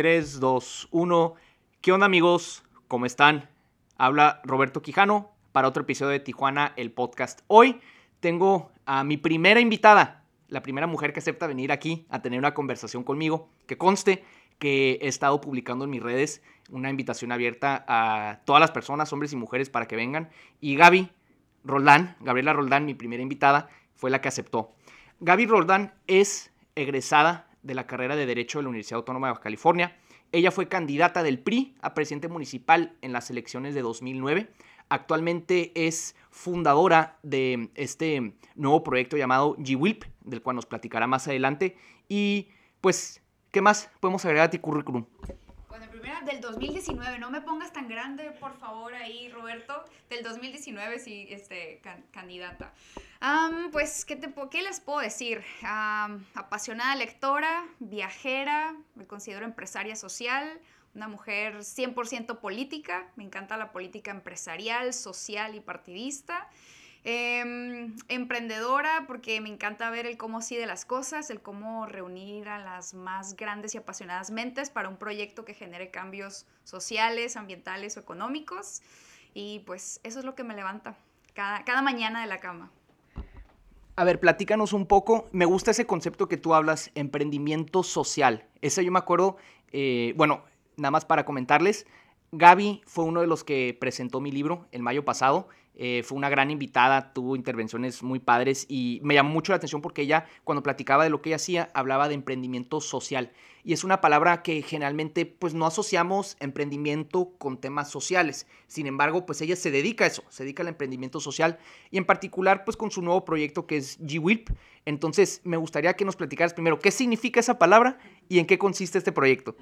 3, 2, 1. ¿Qué onda amigos? ¿Cómo están? Habla Roberto Quijano para otro episodio de Tijuana, el podcast. Hoy tengo a mi primera invitada, la primera mujer que acepta venir aquí a tener una conversación conmigo. Que conste que he estado publicando en mis redes una invitación abierta a todas las personas, hombres y mujeres, para que vengan. Y Gaby Roldán, Gabriela Roldán, mi primera invitada, fue la que aceptó. Gaby Roldán es egresada de la carrera de Derecho de la Universidad Autónoma de Baja California. Ella fue candidata del PRI a presidente municipal en las elecciones de 2009. Actualmente es fundadora de este nuevo proyecto llamado GWILP, del cual nos platicará más adelante. Y pues, ¿qué más podemos agregar a ti currículum? Primera del 2019, no me pongas tan grande, por favor, ahí, Roberto. Del 2019, sí, este, candidata. pues, ¿qué, te, ¿qué les puedo decir? apasionada lectora, viajera, me considero empresaria social, una mujer 100% política, me encanta la política empresarial, social y partidista. Em, emprendedora porque me encanta ver el cómo sí de las cosas, el cómo reunir a las más grandes y apasionadas mentes para un proyecto que genere cambios sociales, ambientales o económicos. Y pues eso es lo que me levanta cada, cada mañana de la cama. A ver, platícanos un poco. Me gusta ese concepto que tú hablas, emprendimiento social. Ese yo me acuerdo, eh, bueno, nada más para comentarles, Gaby fue uno de los que presentó mi libro el mayo pasado. Eh, fue una gran invitada, tuvo intervenciones muy padres y me llamó mucho la atención porque ella, cuando platicaba de lo que ella hacía, hablaba de emprendimiento social. Y es una palabra que generalmente pues no asociamos emprendimiento con temas sociales. Sin embargo, pues ella se dedica a eso, se dedica al emprendimiento social y en particular pues con su nuevo proyecto que es GWILP. Entonces me gustaría que nos platicaras primero qué significa esa palabra y en qué consiste este proyecto.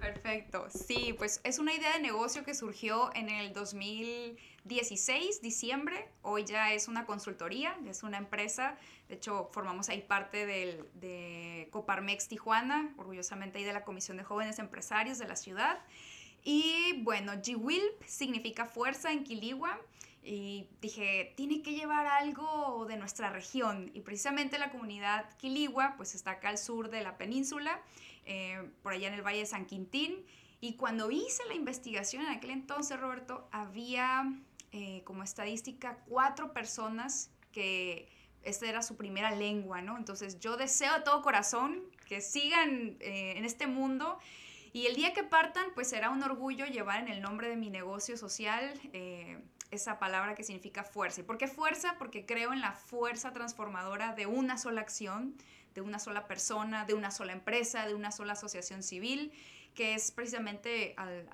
Perfecto. Sí, pues es una idea de negocio que surgió en el 2016, diciembre. Hoy ya es una consultoría, es una empresa. De hecho, formamos ahí parte del, de Coparmex Tijuana, orgullosamente ahí de la Comisión de Jóvenes Empresarios de la ciudad. Y bueno, GWILP significa fuerza en Quiligua y dije, tiene que llevar algo de nuestra región. Y precisamente la comunidad Quiligua, pues está acá al sur de la península eh, por allá en el Valle de San Quintín. Y cuando hice la investigación en aquel entonces, Roberto, había eh, como estadística cuatro personas que esta era su primera lengua, ¿no? Entonces yo deseo de todo corazón que sigan eh, en este mundo y el día que partan, pues será un orgullo llevar en el nombre de mi negocio social esa palabra que significa fuerza. ¿Y por qué fuerza? Porque creo en la fuerza transformadora de una sola acción, de una sola persona, de una sola empresa, de una sola asociación civil, que es precisamente al,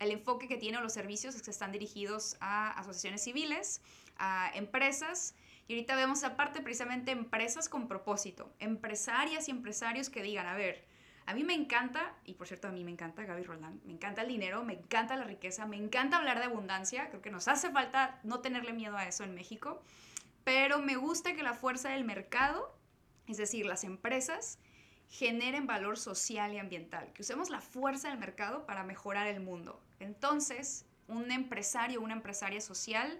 el enfoque que tienen los servicios que están dirigidos a asociaciones civiles, a empresas, y ahorita vemos aparte precisamente empresas con propósito, empresarias y empresarios que digan, a ver, a mí me encanta, y por cierto a mí me encanta Gaby Roland, me encanta el dinero, me encanta la riqueza, me encanta hablar de abundancia, creo que nos hace falta no tenerle miedo a eso en México, pero me gusta que la fuerza del mercado es decir, las empresas generen valor social y ambiental, que usemos la fuerza del mercado para mejorar el mundo. Entonces, un empresario una empresaria social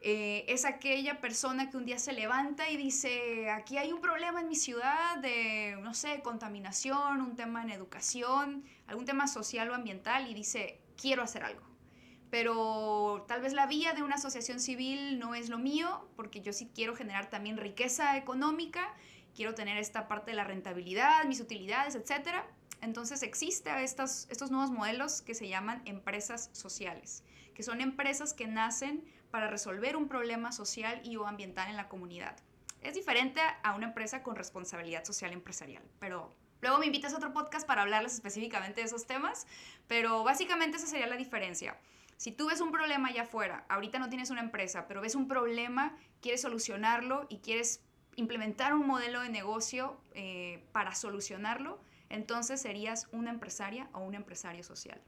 eh, es aquella persona que un día se levanta y dice, aquí hay un problema en mi ciudad de, no sé, contaminación, un tema en educación, algún tema social o ambiental y dice, quiero hacer algo. Pero tal vez la vía de una asociación civil no es lo mío, porque yo sí quiero generar también riqueza económica quiero tener esta parte de la rentabilidad, mis utilidades, etc. Entonces existen estos, nuevos modelos que se llaman empresas sociales, que son empresas que nacen para resolver un problema social y o ambiental en la comunidad. Es diferente a una empresa con responsabilidad social empresarial, pero luego me invitas a otro podcast para hablarles específicamente de esos temas, pero básicamente esa sería la diferencia. Si tú ves un problema allá afuera, ahorita no tienes una empresa, pero ves un problema, quieres solucionarlo y quieres implementar un modelo de negocio eh, para solucionarlo, entonces serías una empresaria o un empresario social.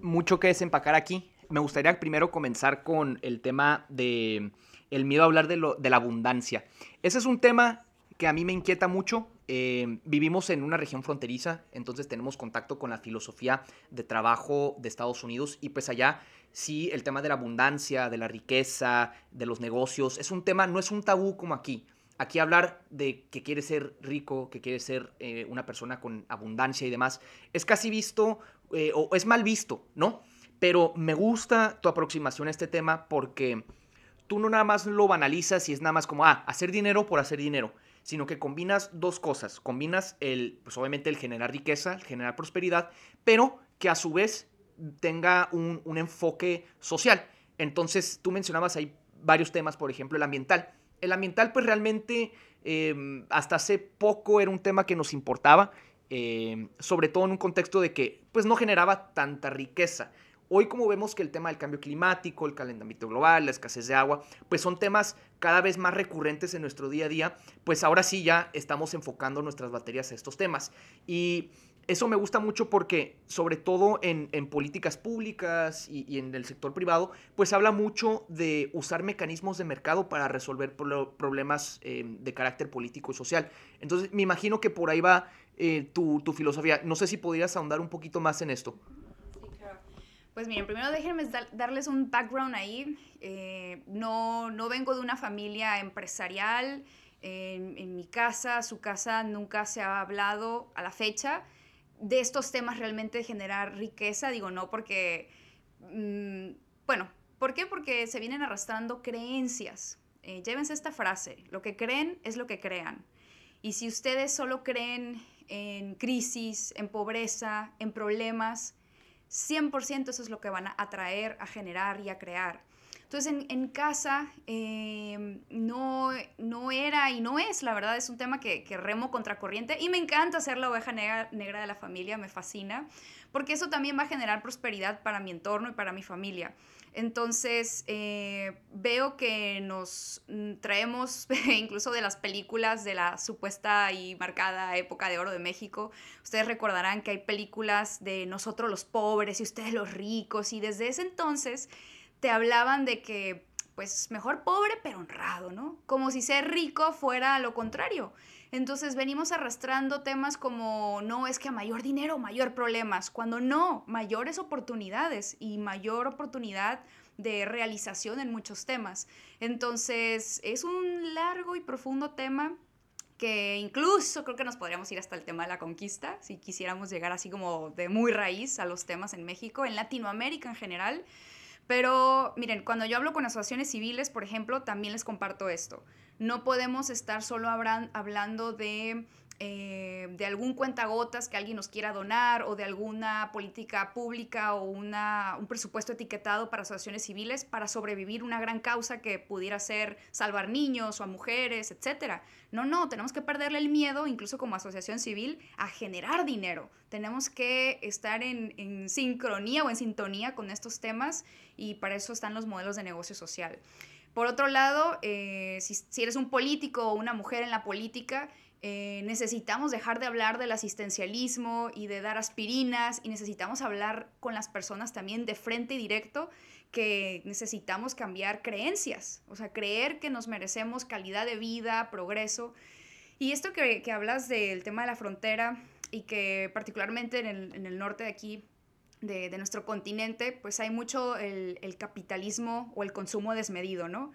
Mucho que desempacar aquí. Me gustaría primero comenzar con el tema de el miedo a hablar de, lo, de la abundancia. Ese es un tema que a mí me inquieta mucho. Eh, vivimos en una región fronteriza, entonces tenemos contacto con la filosofía de trabajo de Estados Unidos y pues allá sí el tema de la abundancia, de la riqueza, de los negocios, es un tema, no es un tabú como aquí. aquí hablar de que quiere ser rico, que quiere ser eh, una persona con abundancia y demás, es casi visto eh, o es mal visto, ¿no? Pero me gusta tu aproximación a este tema porque tú no nada más lo banalizas y es nada más como, ah, hacer dinero por hacer dinero, sino que combinas dos cosas. Combinas el, pues obviamente el generar riqueza, el generar prosperidad, pero que a su vez tenga un, un enfoque social. Entonces, tú mencionabas ahí varios temas, por ejemplo, el ambiental. El ambiental, pues realmente, em, hasta hace poco era un tema que nos importaba, em, sobre todo en un contexto de que, pues, no generaba tanta riqueza. Hoy como vemos que el tema del cambio climático, el calentamiento global, la escasez de agua, pues son temas cada vez más recurrentes en nuestro día a día, pues ahora sí ya estamos enfocando nuestras baterías a estos temas. Y eso me gusta mucho porque, sobre todo en, políticas públicas y, en el sector privado, pues habla mucho de usar mecanismos de mercado para resolver problemas eh, de carácter político y social. Entonces, me imagino que por ahí va eh, tu, filosofía. No sé si podrías ahondar un poquito más en esto. Pues miren, primero déjenme darles un background ahí. Eh, no, no vengo de una familia empresarial. En, mi casa, su casa nunca se ha hablado a la fecha de estos temas realmente generar riqueza. Digo, no porque, mm, bueno, ¿por qué? Porque se vienen arrastrando creencias. Eh, llévense esta frase, lo que creen es lo que crean. Y si ustedes solo creen en crisis, en pobreza, en problemas, 100% eso es lo que van a atraer, a generar y a crear. Entonces en, casa em, no, no era y no es, la verdad, es un tema que, que remo contracorriente y me encanta ser la oveja negra, negra, de la familia, me fascina, porque eso también va a generar prosperidad para mi entorno y para mi familia. Entonces eh, veo que nos mm, traemos incluso de las películas de la supuesta y marcada época de oro de México. Ustedes recordarán que hay películas de nosotros los pobres y ustedes los ricos y desde ese entonces te hablaban de que, pues, mejor pobre pero honrado, ¿no? Como si ser rico fuera lo contrario. Entonces venimos arrastrando temas como, no, es que a mayor dinero, mayor problemas, cuando no, mayores oportunidades y mayor oportunidad de realización en muchos temas. Entonces es un largo y profundo tema que incluso creo que nos podríamos ir hasta el tema de la conquista, si quisiéramos llegar así como de muy raíz a los temas en México, en Latinoamérica en general. Pero miren, cuando yo hablo con asociaciones civiles, por ejemplo, también les comparto esto. No podemos estar solo hablando de eh, de algún cuentagotas que alguien nos quiera donar o de alguna política pública o una, un presupuesto etiquetado para asociaciones civiles para sobrevivir una gran causa que pudiera ser salvar niños o a mujeres, etc. No, no, tenemos que perderle el miedo, incluso como asociación civil, a generar dinero. Tenemos que estar en, en sincronía o en sintonía con estos temas y para eso están los modelos de negocio social. Por otro lado, eh, si, si eres un político o una mujer en la política, eh, necesitamos dejar de hablar del asistencialismo y de dar aspirinas y necesitamos hablar con las personas también de frente y directo que necesitamos cambiar creencias, o sea, creer que nos merecemos calidad de vida, progreso. Y esto que, que hablas del tema de la frontera y que particularmente en el, en el norte de aquí, de, de, nuestro continente, pues hay mucho el, el capitalismo o el consumo desmedido, ¿no?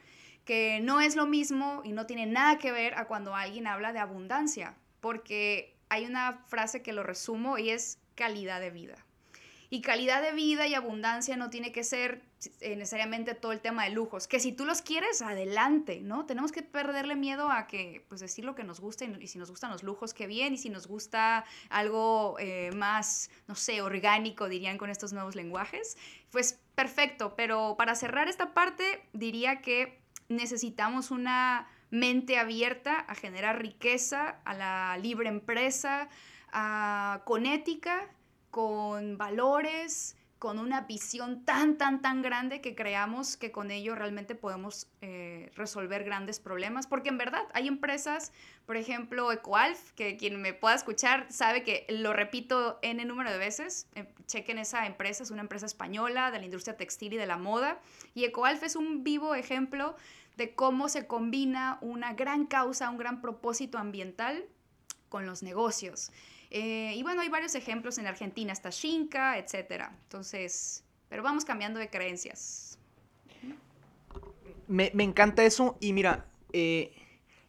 Que no es lo mismo y no tiene nada que ver a cuando alguien habla de abundancia, porque hay una frase que lo resumo y es calidad de vida. Y calidad de vida y abundancia no tiene que ser eh, necesariamente todo el tema de lujos, que si tú los quieres, adelante, ¿no? Tenemos que perderle miedo a que, pues decir lo que nos gusta y, si nos gustan los lujos, qué bien, y si nos gusta algo eh, más, no sé, orgánico, dirían con estos nuevos lenguajes, pues perfecto, pero para cerrar esta parte, diría que necesitamos una mente abierta a generar riqueza, a la libre empresa, con ética, con valores, con una visión tan, tan, tan grande que creamos que con ello realmente podemos eh, resolver grandes problemas. Porque en verdad hay empresas, por ejemplo, EcoAlf, que quien me pueda escuchar sabe que lo repito el número de veces. Eh, chequen esa empresa, es una empresa española de la industria textil y de la moda. Y EcoAlf es un vivo ejemplo de cómo se combina una gran causa, un gran propósito ambiental con los negocios. Eh, y bueno, hay varios ejemplos en Argentina, hasta Shinka, etc. Entonces, pero vamos cambiando de creencias. Me, encanta eso y mira, eh,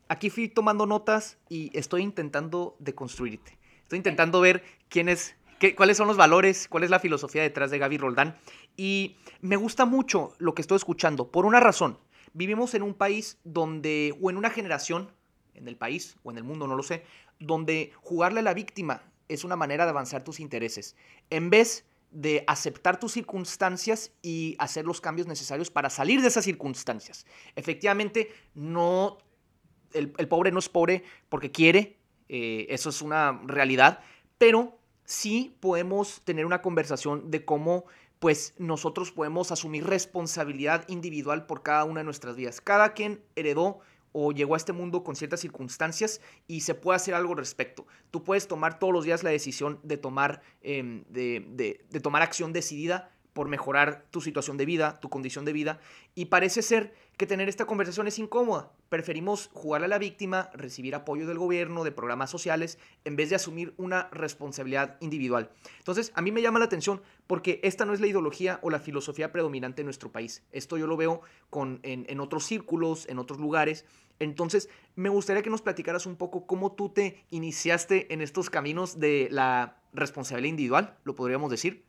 aquí fui tomando notas y estoy intentando deconstruirte. Estoy intentando ver quién es, qué, cuáles son los valores, cuál es la filosofía detrás de Gaby Roldán. Y me gusta mucho lo que estoy escuchando, por una razón. Vivimos en un país donde, o en una generación, en el país o en el mundo, no lo sé, donde jugarle a la víctima es una manera de avanzar tus intereses. En vez de aceptar tus circunstancias y hacer los cambios necesarios para salir de esas circunstancias. Efectivamente, no, el, pobre no es pobre porque quiere, eh, eso es una realidad, pero sí podemos tener una conversación de cómo pues nosotros podemos asumir responsabilidad individual por cada una de nuestras vidas. Cada quien heredó o llegó a este mundo con ciertas circunstancias y se puede hacer algo al respecto. Tú puedes tomar todos los días la decisión de tomar, em, de, de tomar acción decidida por mejorar tu situación de vida, tu condición de vida, y parece ser que tener esta conversación es incómoda. Preferimos jugar a la víctima, recibir apoyo del gobierno, de programas sociales, en vez de asumir una responsabilidad individual. Entonces, a mí me llama la atención porque esta no es la ideología o la filosofía predominante en nuestro país. Esto yo lo veo con, en, en otros círculos, en otros lugares. Entonces, me gustaría que nos platicaras un poco cómo tú te iniciaste en estos caminos de la responsabilidad individual, lo podríamos decir.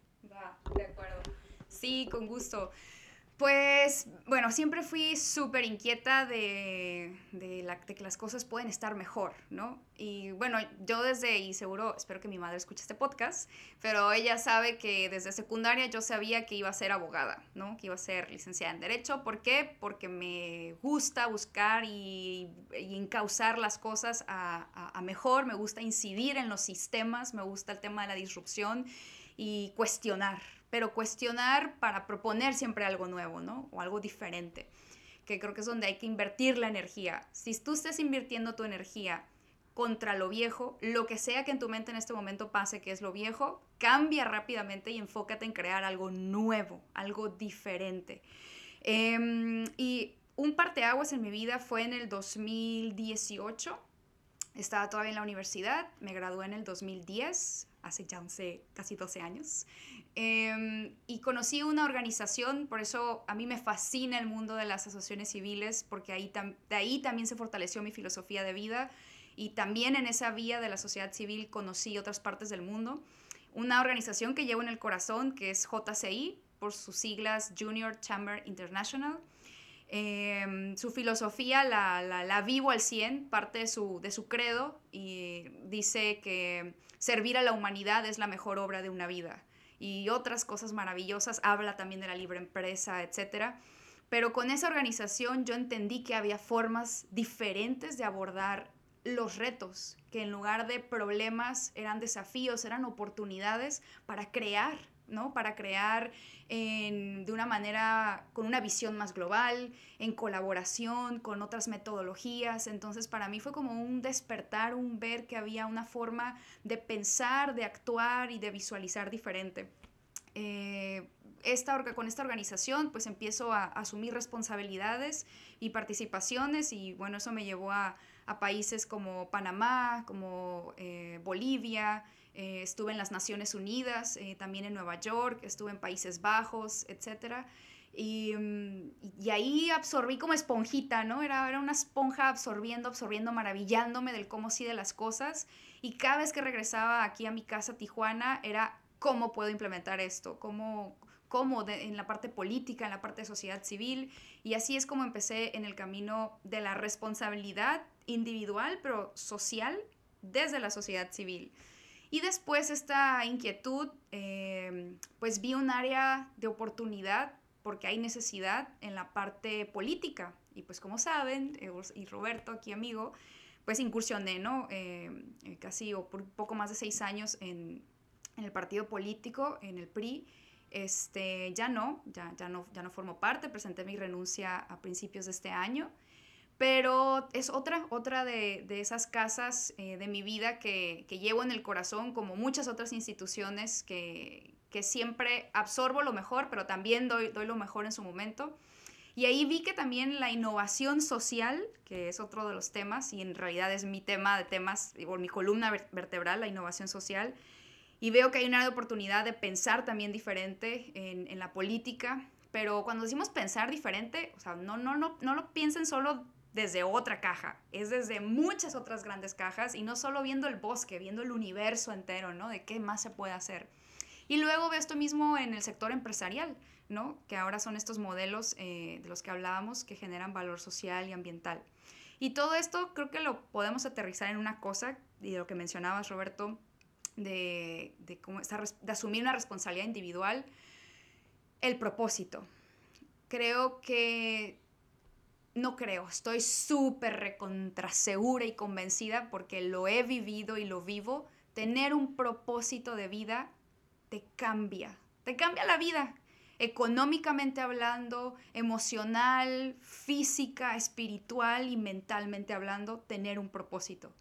Sí, con gusto. Pues bueno, siempre fui súper inquieta de, de, que las cosas pueden estar mejor, ¿no? Y bueno, yo desde, y seguro, espero que mi madre escuche este podcast, pero ella sabe que desde secundaria yo sabía que iba a ser abogada, ¿no? Que iba a ser licenciada en Derecho. ¿Por qué? Porque me gusta buscar y, y encauzar las cosas a, a mejor, me gusta incidir en los sistemas, me gusta el tema de la disrupción y cuestionar, pero cuestionar para proponer siempre algo nuevo, ¿no? O algo diferente, que creo que es donde hay que invertir la energía. Si tú estás invirtiendo tu energía contra lo viejo, lo que sea que en tu mente en este momento pase que es lo viejo, cambia rápidamente y enfócate en crear algo nuevo, algo diferente. Em, y un parteaguas en mi vida fue en el 2018. Estaba todavía en la universidad, me gradué en el 2010, hace ya casi 12 años. Em, y conocí una organización, por eso a mí me fascina el mundo de las asociaciones civiles, porque ahí de ahí también se fortaleció mi filosofía de vida y también en esa vía de la sociedad civil conocí otras partes del mundo. Una organización que llevo en el corazón, que es JCI, por sus siglas Junior Chamber International. Em, su filosofía la, la, vivo al 100, parte de su, de su credo, y dice que servir a la humanidad es la mejor obra de una vida y otras cosas maravillosas, habla también de la libre empresa, etc. Pero con esa organización yo entendí que había formas diferentes de abordar los retos, que en lugar de problemas eran desafíos, eran oportunidades para crear, ¿no? Para crear de una manera, con una visión más global, en colaboración con otras metodologías. Entonces para mí fue como un despertar, un ver que había una forma de pensar, de actuar y de visualizar diferente. Eh, esta, con esta organización pues empiezo a, asumir responsabilidades y participaciones y bueno, eso me llevó a, países como Panamá, como eh, Bolivia, eh, estuve en las Naciones Unidas, eh, también en Nueva York, estuve en Países Bajos, etc. Mm, y, ahí absorbí como esponjita, ¿no? Era, era una esponja absorbiendo, absorbiendo, maravillándome del cómo sí de las cosas. Y cada vez que regresaba aquí a mi casa, Tijuana, era cómo puedo implementar esto, cómo, cómo en la parte política, en la parte de sociedad civil. Y así es como empecé en el camino de la responsabilidad individual, pero social, desde la sociedad civil. Y después esta inquietud, em, pues vi un área de oportunidad porque hay necesidad en la parte política. Y pues como saben, eh, y Roberto, aquí amigo, pues incursioné, ¿no? Em, eh, casi o por poco más de seis años en, en, el partido político, en el PRI. Este, ya no, ya, ya no, ya no formo parte, presenté mi renuncia a principios de este año. Pero es otra, otra de, de esas casas eh, de mi vida que, que, llevo en el corazón, como muchas otras instituciones que, que, siempre absorbo lo mejor, pero también doy, doy lo mejor en su momento. Y ahí vi que también la innovación social, que es otro de los temas, y en realidad es mi tema de temas, o mi columna vertebral, la innovación social, y veo que hay una oportunidad de pensar también diferente en, en la política, pero cuando decimos pensar diferente, o sea, no, no, no, no lo piensen solo desde otra caja, es desde muchas otras grandes cajas y no solo viendo el bosque, viendo el universo entero, ¿no? De qué más se puede hacer. Y luego veo esto mismo en el sector empresarial, ¿no? Que ahora son estos modelos eh, de los que hablábamos que generan valor social y ambiental. Y todo esto creo que lo podemos aterrizar en una cosa, y de lo que mencionabas, Roberto, de, de, cómo, de asumir una responsabilidad individual, el propósito. Creo que no creo, estoy súper recontra segura y convencida porque lo he vivido y lo vivo. Tener un propósito de vida te cambia, te cambia la vida, económicamente hablando, emocional, física, espiritual y mentalmente hablando, tener un propósito.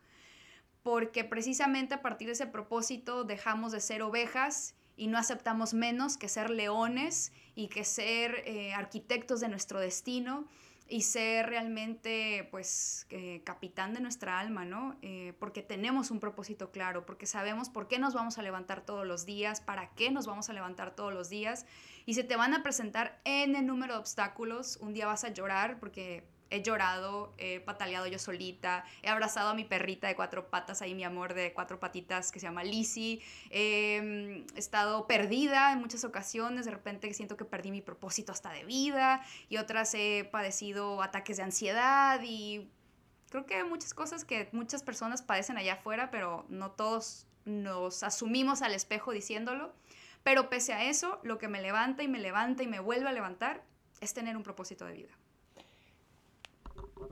Porque precisamente a partir de ese propósito dejamos de ser ovejas y no aceptamos menos que ser leones y que ser eh, arquitectos de nuestro destino y ser realmente, pues, capitán de nuestra alma, ¿no? Eh, porque tenemos un propósito claro, porque sabemos por qué nos vamos a levantar todos los días, para qué nos vamos a levantar todos los días, y se te van a presentar en el número de obstáculos, un día vas a llorar porque he llorado, he pataleado yo solita, he abrazado a mi perrita de cuatro patas, ahí mi amor de cuatro patitas que se llama Lizzie, he estado perdida en muchas ocasiones, de repente siento que perdí mi propósito hasta de vida y otras he padecido ataques de ansiedad y creo que hay muchas cosas que muchas personas padecen allá afuera, pero no todos nos asumimos al espejo diciéndolo. Pero pese a eso, lo que me levanta y me levanta y me vuelve a levantar es tener un propósito de vida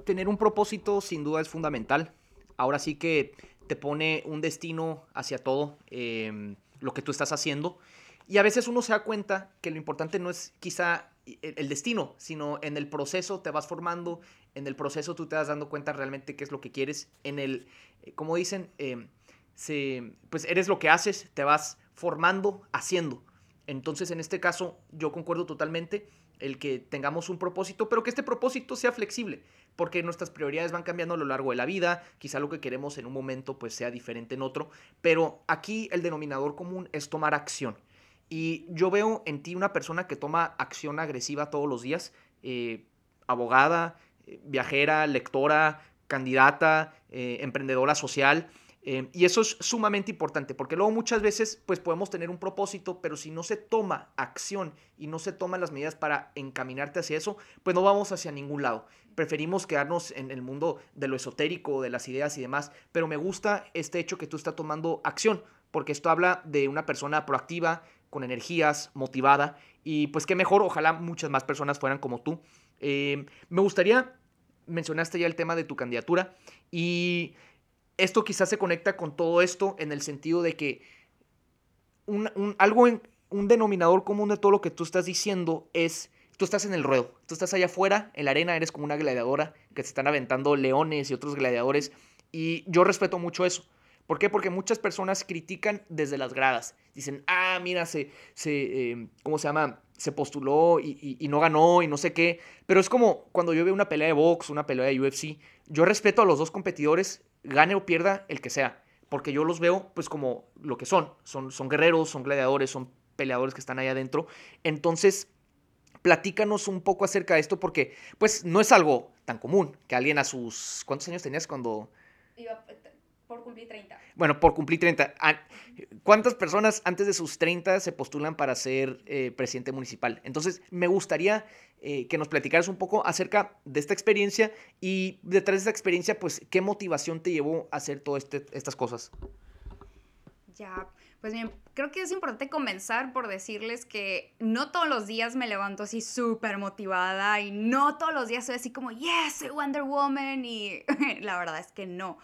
tener un propósito sin duda es fundamental. Ahora sí que te pone un destino hacia todo em, lo que tú estás haciendo. Y a veces uno se da cuenta que lo importante no es quizá el destino, sino en el proceso te vas formando, en el proceso tú te vas dando cuenta realmente qué es lo que quieres. En el, eh, como dicen, em, se, pues eres lo que haces, te vas formando haciendo. Entonces, en este caso, yo concuerdo totalmente el que tengamos un propósito, pero que este propósito sea flexible, porque nuestras prioridades van cambiando a lo largo de la vida, quizá lo que queremos en un momento pues sea diferente en otro, pero aquí el denominador común es tomar acción. Y yo veo en ti una persona que toma acción agresiva todos los días, eh, abogada, eh, viajera, lectora, candidata, eh, emprendedora social, y eso es sumamente importante, porque luego muchas veces pues podemos tener un propósito, pero si no se toma acción y no se toman las medidas para encaminarte hacia eso, pues no vamos hacia ningún lado. Preferimos quedarnos en el mundo de lo esotérico, de las ideas y demás, pero me gusta este hecho que tú estás tomando acción, porque esto habla de una persona proactiva, con energías, motivada, y pues qué mejor, ojalá muchas más personas fueran como tú. Em, me gustaría, mencionaste ya el tema de tu candidatura, y esto quizás se conecta con todo esto en el sentido de que un, algo en, un denominador común de todo lo que tú estás diciendo es, tú estás en el ruedo, tú estás allá afuera, en la arena, eres como una gladiadora que se están aventando leones y otros gladiadores, y yo respeto mucho eso. ¿Por qué? Porque muchas personas critican desde las gradas. Dicen, ah, mira, se, se eh, ¿cómo se llama? Se postuló y, y, no ganó y no sé qué. Pero es como cuando yo veo una pelea de box, una pelea de UFC. Yo respeto a los dos competidores gane o pierda el que sea, porque yo los veo pues como lo que son, son, son guerreros, son gladiadores, son peleadores que están ahí adentro. Entonces, platícanos un poco acerca de esto, porque pues no es algo tan común que alguien a sus... ¿Cuántos años tenías cuando... Por cumplir 30. Bueno, por cumplir 30. Ah, ¿Cuántas personas antes de sus 30 se postulan para ser eh, presidente municipal? Entonces, me gustaría eh, que nos platicaras un poco acerca de esta experiencia y detrás de esta experiencia, pues, ¿qué motivación te llevó a hacer todas este, estas cosas? Ya, pues bien, creo que es importante comenzar por decirles que no todos los días me levanto así súper motivada y no todos los días soy así como, yes, soy Wonder Woman y la verdad es que no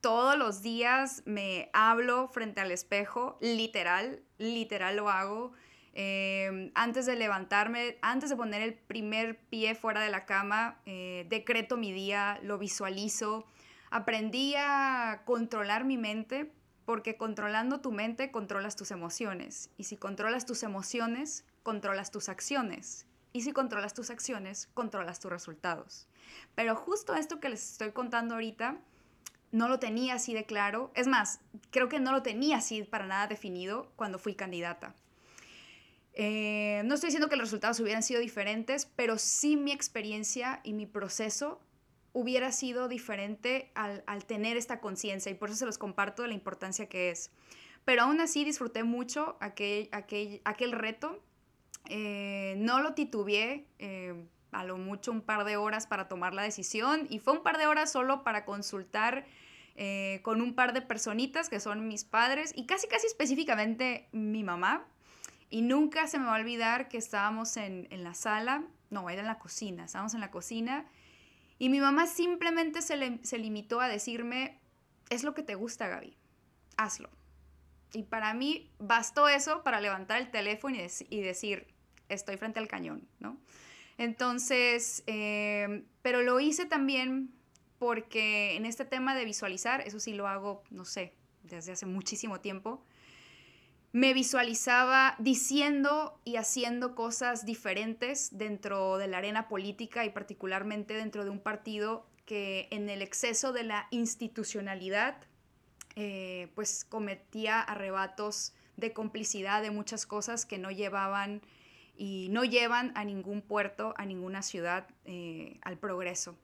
todos los días me hablo frente al espejo, literal, literal lo hago. Em, antes de levantarme, antes de poner el primer pie fuera de la cama, eh, decreto mi día, lo visualizo. Aprendí a controlar mi mente porque controlando tu mente controlas tus emociones. Y si controlas tus emociones, controlas tus acciones. Y si controlas tus acciones, controlas tus resultados. Pero justo esto que les estoy contando ahorita no lo tenía así de claro. Es más, creo que no lo tenía así para nada definido cuando fui candidata. Eh, no estoy diciendo que los resultados hubieran sido diferentes, pero sí mi experiencia y mi proceso hubiera sido diferente al, tener esta conciencia y por eso se los comparto de la importancia que es. Pero aún así disfruté mucho aquel, aquel, aquel reto. Eh, no lo titubeé, eh, a lo mucho un par de horas para tomar la decisión y fue un par de horas solo para consultar eh, con un par de personitas que son mis padres y casi casi específicamente mi mamá. Y nunca se me va a olvidar que estábamos en, en la sala, no, era en la cocina, estábamos en la cocina y mi mamá simplemente se, se limitó a decirme, es lo que te gusta, Gaby, hazlo. Y para mí bastó eso para levantar el teléfono y, decir, estoy frente al cañón, ¿no? Entonces, eh, pero lo hice también porque en este tema de visualizar, eso sí lo hago, no sé, desde hace muchísimo tiempo, me visualizaba diciendo y haciendo cosas diferentes dentro de la arena política y particularmente dentro de un partido que en el exceso de la institucionalidad eh, pues cometía arrebatos de complicidad de muchas cosas que no llevaban y no llevan a ningún puerto, a ninguna ciudad eh, al progreso.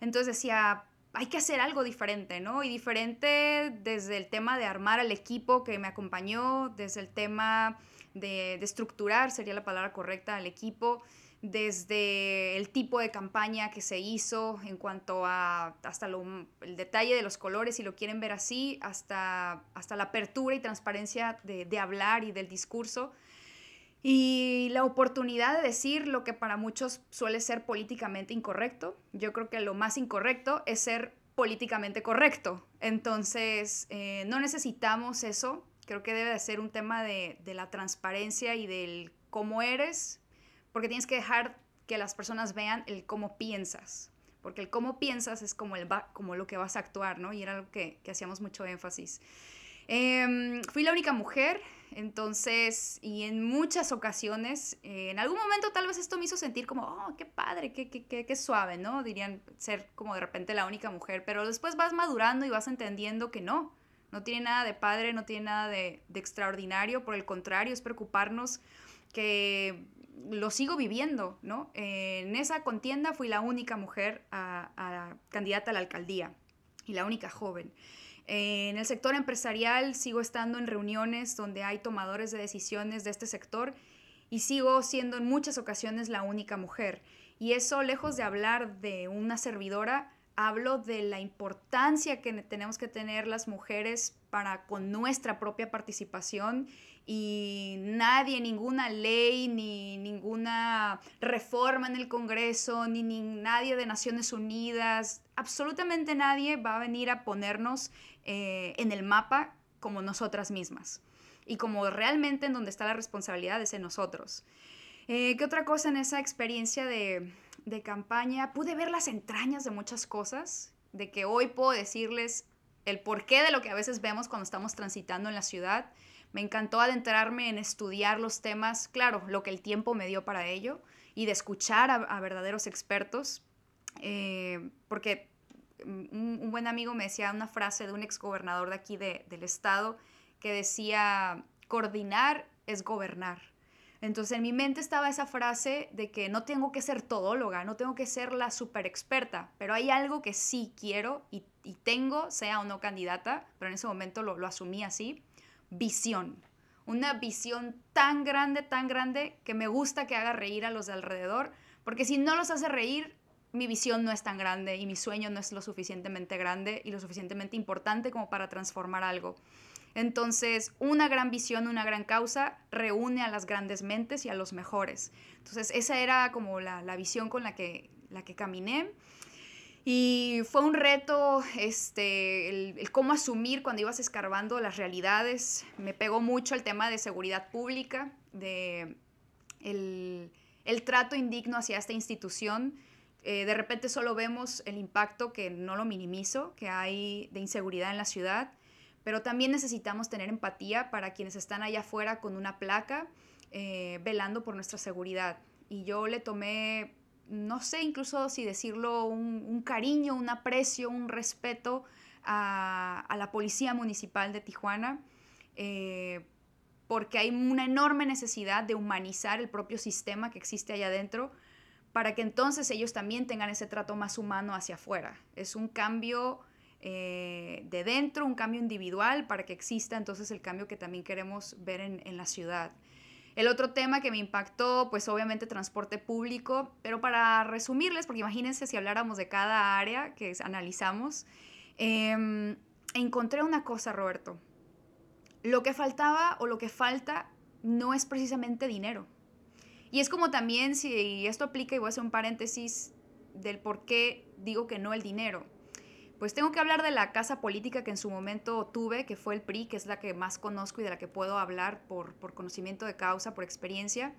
Entonces decía, hay que hacer algo diferente, ¿no? Y diferente desde el tema de armar al equipo que me acompañó, desde el tema de, estructurar, sería la palabra correcta, al equipo, desde el tipo de campaña que se hizo en cuanto a hasta el detalle de los colores, si lo quieren ver así, hasta, hasta la apertura y transparencia de, de hablar y del discurso. Y la oportunidad de decir lo que para muchos suele ser políticamente incorrecto. Yo creo que lo más incorrecto es ser políticamente correcto. Entonces, eh, no necesitamos eso. Creo que debe de ser un tema de, la transparencia y del cómo eres, porque tienes que dejar que las personas vean el cómo piensas. Porque el cómo piensas es como, el como lo que vas a actuar, ¿no? Y era algo que, que hacíamos mucho énfasis. Em, fui la única mujer entonces, y en muchas ocasiones, eh, en algún momento tal vez esto me hizo sentir como, oh, qué padre, qué, qué, qué, qué, suave, ¿no? Dirían ser como de repente la única mujer, pero después vas madurando y vas entendiendo que no, no tiene nada de padre, no tiene nada de, de extraordinario, por el contrario, es preocuparnos que lo sigo viviendo, ¿no? en esa contienda fui la única mujer a, a candidata a la alcaldía y la única joven. En el sector empresarial sigo estando en reuniones donde hay tomadores de decisiones de este sector y sigo siendo en muchas ocasiones la única mujer. Y eso, lejos de hablar de una servidora, hablo de la importancia que tenemos que tener las mujeres para con nuestra propia participación y nadie, ninguna ley, ni ninguna reforma en el Congreso, ni, nadie de Naciones Unidas, absolutamente nadie va a venir a ponernos eh, en el mapa como nosotras mismas y como realmente en donde está la responsabilidad es en nosotros. Eh, ¿Qué otra cosa en esa experiencia de, de campaña? Pude ver las entrañas de muchas cosas, de que hoy puedo decirles el porqué de lo que a veces vemos cuando estamos transitando en la ciudad me encantó adentrarme en estudiar los temas, claro, lo que el tiempo me dio para ello, y de escuchar a, verdaderos expertos, eh, porque un, buen amigo me decía una frase de un exgobernador de aquí del estado que decía, coordinar es gobernar. Entonces en mi mente estaba esa frase de que no tengo que ser todóloga, no tengo que ser la super experta, pero hay algo que sí quiero y, tengo, sea o no candidata, pero en ese momento lo, lo asumí así, visión. Una visión tan grande, tan grande, que me gusta que haga reír a los de alrededor, porque si no los hace reír, mi visión no es tan grande y mi sueño no es lo suficientemente grande y lo suficientemente importante como para transformar algo. Entonces, una gran visión, una gran causa reúne a las grandes mentes y a los mejores. Entonces, esa era como la, la visión con la que, la que caminé. Y fue un reto este, el, cómo asumir cuando ibas escarbando las realidades. Me pegó mucho el tema de seguridad pública, de el, el trato indigno hacia esta institución. Eh, de repente solo vemos el impacto, que no lo minimizo, que hay de inseguridad en la ciudad, pero también necesitamos tener empatía para quienes están allá afuera con una placa eh, velando por nuestra seguridad. Y yo le tomé no sé incluso si decirlo, un, cariño, un aprecio, un respeto a, la Policía Municipal de Tijuana, eh, porque hay una enorme necesidad de humanizar el propio sistema que existe allá adentro, para que entonces ellos también tengan ese trato más humano hacia afuera. Es un cambio eh, de dentro, un cambio individual para que exista entonces el cambio que también queremos ver en, en la ciudad. El otro tema que me impactó, pues obviamente transporte público, pero para resumirles, porque imagínense si habláramos de cada área que analizamos, eh, encontré una cosa, Roberto. Lo que faltaba o lo que falta no es precisamente dinero. Y es como también, si esto aplica, y voy a hacer un paréntesis del por qué digo que no el dinero. Pues tengo que hablar de la casa política que en su momento tuve, que fue el PRI, que es la que más conozco y de la que puedo hablar por, por conocimiento de causa, por experiencia.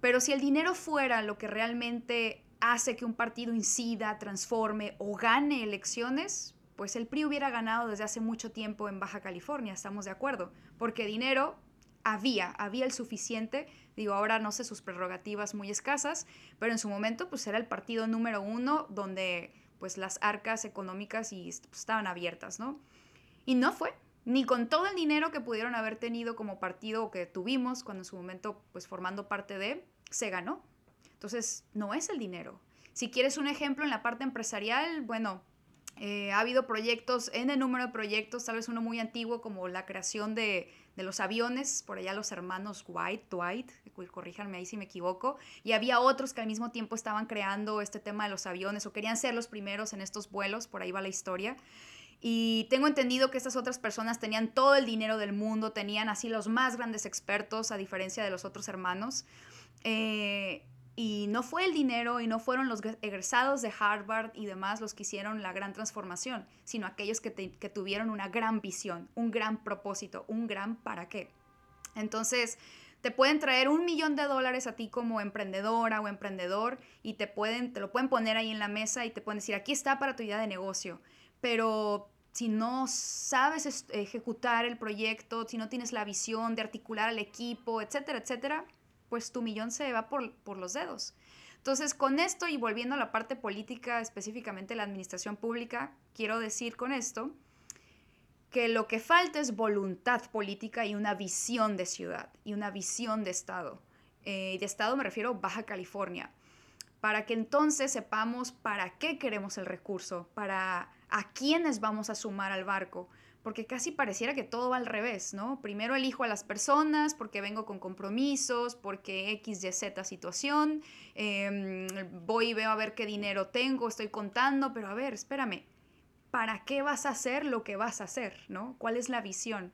Pero si el dinero fuera lo que realmente hace que un partido incida, transforme o gane elecciones, pues el PRI hubiera ganado desde hace mucho tiempo en Baja California, estamos de acuerdo, porque dinero había, había el suficiente, digo, ahora no sé sus prerrogativas muy escasas, pero en su momento pues era el partido número uno donde pues las arcas económicas y, pues, estaban abiertas, ¿no? Y no fue, ni con todo el dinero que pudieron haber tenido como partido o que tuvimos cuando en su momento pues formando parte de, se ganó. Entonces, no es el dinero. Si quieres un ejemplo en la parte empresarial, bueno, eh, ha habido proyectos, en el número de proyectos, tal vez uno muy antiguo como la creación de, de los aviones, por allá los hermanos White, Dwight, corríjanme ahí si me equivoco, y había otros que al mismo tiempo estaban creando este tema de los aviones o querían ser los primeros en estos vuelos, por ahí va la historia. Y tengo entendido que estas otras personas tenían todo el dinero del mundo, tenían así los más grandes expertos, a diferencia de los otros hermanos. Eh, y no fue el dinero y no fueron los egresados de Harvard y demás los que hicieron la gran transformación, sino aquellos que, tuvieron una gran visión, un gran propósito, un gran para qué. Entonces, te pueden traer un millón de dólares a ti como emprendedora o emprendedor y te, pueden, te lo pueden poner ahí en la mesa y te pueden decir, aquí está para tu idea de negocio. Pero si no sabes ejecutar el proyecto, si no tienes la visión de articular al equipo, etcétera, etcétera, pues tu millón se va por, por los dedos. Entonces, con esto y volviendo a la parte política, específicamente la administración pública, quiero decir con esto que lo que falta es voluntad política y una visión de ciudad y una visión de Estado. Eh, de Estado me refiero a Baja California, para que entonces sepamos para qué queremos el recurso, para a quiénes vamos a sumar al barco, porque casi pareciera que todo va al revés, ¿no? Primero elijo a las personas porque vengo con compromisos, porque X, Y, Z situación, em, voy y veo a ver qué dinero tengo, estoy contando, pero a ver, espérame, ¿para qué vas a hacer lo que vas a hacer, ¿no? ¿Cuál es la visión?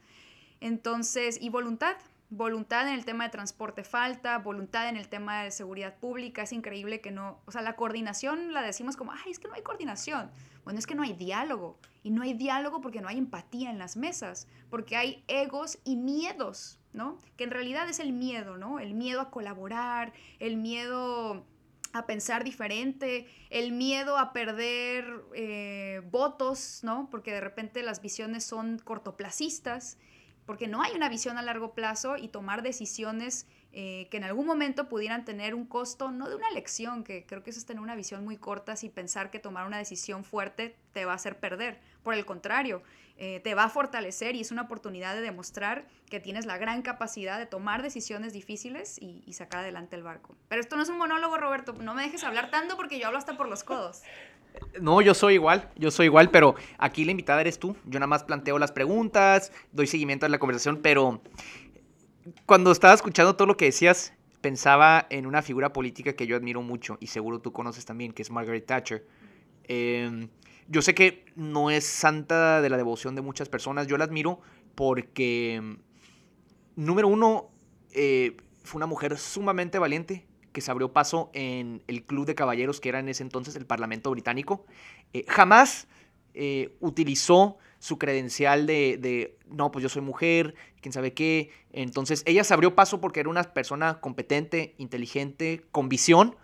Entonces, y voluntad, voluntad en el tema de transporte falta, voluntad en el tema de seguridad pública, es increíble que no, o sea, la coordinación la decimos como, ay, es que no hay coordinación. Bueno, es que no hay diálogo. Y no hay diálogo porque no hay empatía en las mesas, porque hay egos y miedos, ¿no? Que en realidad es el miedo, ¿no? El miedo a colaborar, el miedo a pensar diferente, el miedo a perder eh, votos, ¿no? Porque de repente las visiones son cortoplacistas porque no hay una visión a largo plazo y tomar decisiones eh, que en algún momento pudieran tener un costo, no de una elección, que creo que eso es tener una visión muy corta, si pensar que tomar una decisión fuerte te va a hacer perder. Por el contrario, eh, te va a fortalecer y es una oportunidad de demostrar que tienes la gran capacidad de tomar decisiones difíciles y, y sacar adelante el barco. Pero esto no es un monólogo, Roberto, no me dejes hablar tanto porque yo hablo hasta por los codos. No, yo soy igual, yo soy igual, pero aquí la invitada eres tú. Yo nada más planteo las preguntas, doy seguimiento a la conversación, pero cuando estaba escuchando todo lo que decías, pensaba en una figura política que yo admiro mucho y seguro tú conoces también, que es Margaret Thatcher. Em, yo sé que no es santa de la devoción de muchas personas, yo la admiro porque, número uno, eh, fue una mujer sumamente valiente, que se abrió paso en el Club de Caballeros, que era en ese entonces el Parlamento Británico. Eh, jamás eh, utilizó su credencial de, no, pues yo soy mujer, quién sabe qué. Entonces ella se abrió paso porque era una persona competente, inteligente, con visión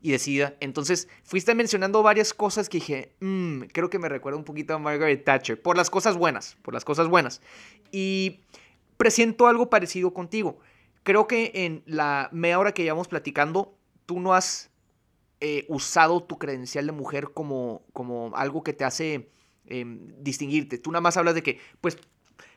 y decida. Entonces fuiste mencionando varias cosas que dije, mm, creo que me recuerda un poquito a Margaret Thatcher, por las cosas buenas, por las cosas buenas. Y presiento algo parecido contigo creo que en la media hora que llevamos platicando, tú no has eh, usado tu credencial de mujer como, como algo que te hace em, distinguirte. Tú nada más hablas de que, pues,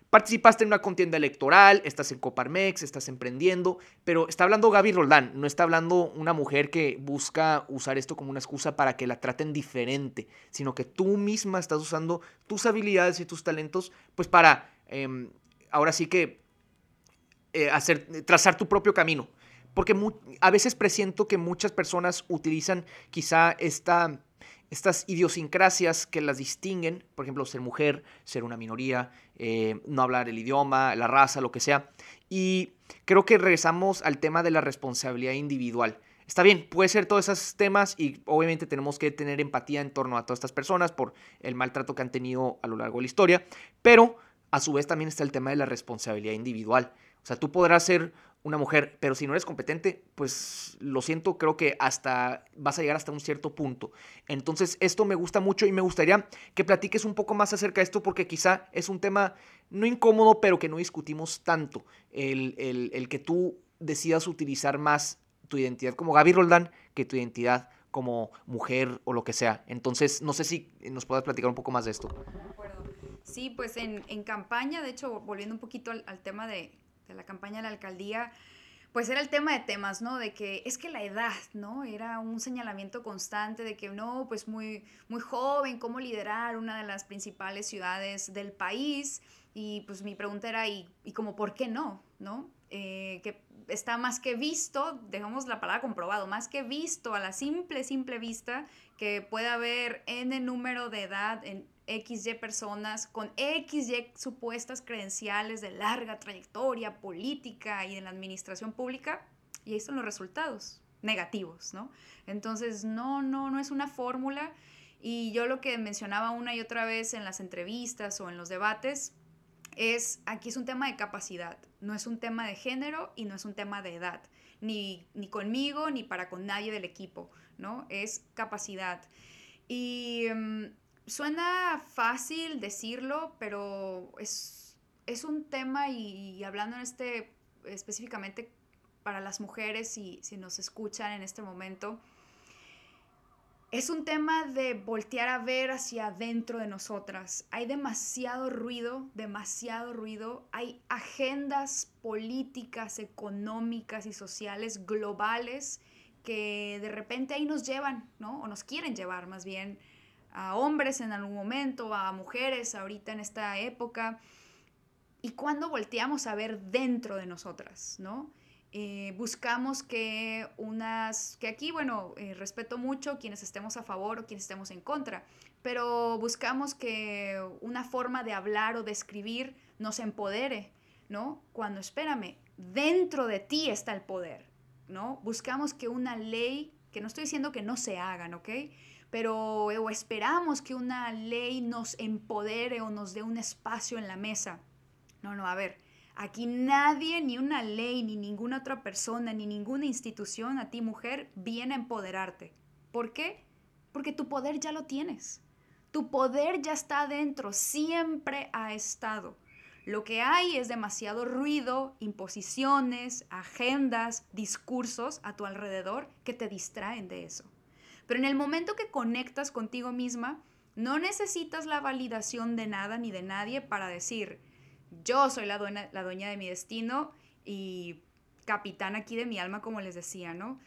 participaste en una contienda electoral, estás en Coparmex, estás emprendiendo, pero está hablando Gaby Roldán, no está hablando una mujer que busca usar esto como una excusa para que la traten diferente, sino que tú misma estás usando tus habilidades y tus talentos, pues para, em, ahora sí que, eh, hacer, trazar tu propio camino. Porque a veces presiento que muchas personas utilizan quizá esta estas idiosincrasias que las distinguen, por ejemplo, ser mujer, ser una minoría, eh, no hablar el idioma, la raza, lo que sea. Y creo que regresamos al tema de la responsabilidad individual. Está bien, puede ser todos esos temas y obviamente tenemos que tener empatía en torno a todas estas personas por el maltrato que han tenido a lo largo de la historia, pero a su vez también está el tema de la responsabilidad individual. O sea, tú podrás ser una mujer, pero si no eres competente, pues lo siento, creo que hasta vas a llegar hasta un cierto punto. Entonces, esto me gusta mucho y me gustaría que platiques un poco más acerca de esto porque quizá es un tema no incómodo, pero que no discutimos tanto. El, el que tú decidas utilizar más tu identidad como Gaby Roldán que tu identidad como mujer o lo que sea. Entonces, no sé si nos puedas platicar un poco más de esto. Sí, pues en, en campaña, de hecho, volviendo un poquito al tema de, de la campaña de la alcaldía, pues era el tema de temas, ¿no? De que es que la edad, ¿no? Era un señalamiento constante de que no, pues muy, muy joven, cómo liderar una de las principales ciudades del país. Y pues mi pregunta era, ¿y, y como por qué no? ¿No? Eh, que está más que visto, dejamos la palabra comprobado, más que visto a la simple, simple vista, que puede haber N número de edad en XY personas con XY supuestas credenciales de larga trayectoria política y en la administración pública, y ahí son los resultados negativos, ¿no? Entonces, no, no, no es una fórmula. Y yo lo que mencionaba una y otra vez en las entrevistas o en los debates es, aquí es un tema de capacidad, no es un tema de género y no es un tema de edad, ni, ni conmigo ni para con nadie del equipo, ¿no? Es capacidad. Y mm, suena fácil decirlo, pero es, es un tema y, hablando en este específicamente para las mujeres, y si nos escuchan en este momento, es un tema de voltear a ver hacia adentro de nosotras. Hay demasiado ruido, demasiado ruido. Hay agendas políticas, económicas y sociales globales que de repente ahí nos llevan, ¿no? O nos quieren llevar más bien a hombres en algún momento, a mujeres ahorita en esta época. Y cuando volteamos a ver dentro de nosotras, ¿no? Eh, buscamos que unas, que aquí, bueno, eh, respeto mucho quienes estemos a favor o quienes estemos en contra, pero buscamos que una forma de hablar o de escribir nos empodere, ¿no? Cuando, espérame, dentro de ti está el poder, ¿no? Buscamos que una ley, que no estoy diciendo que no se hagan, ¿ok? Pero o esperamos que una ley nos empodere o nos dé un espacio en la mesa. No, no, a ver, aquí nadie, ni una ley, ni ninguna otra persona, ni ninguna institución a ti mujer viene a empoderarte. ¿Por qué? Porque tu poder ya lo tienes. Tu poder ya está adentro, siempre ha estado. Lo que hay es demasiado ruido, imposiciones, agendas, discursos a tu alrededor que te distraen de eso. Pero en el momento que conectas contigo misma, no necesitas la validación de nada ni de nadie para decir, yo soy la dueña, la dueña de mi destino y capitán aquí de mi alma, como les decía, ¿no?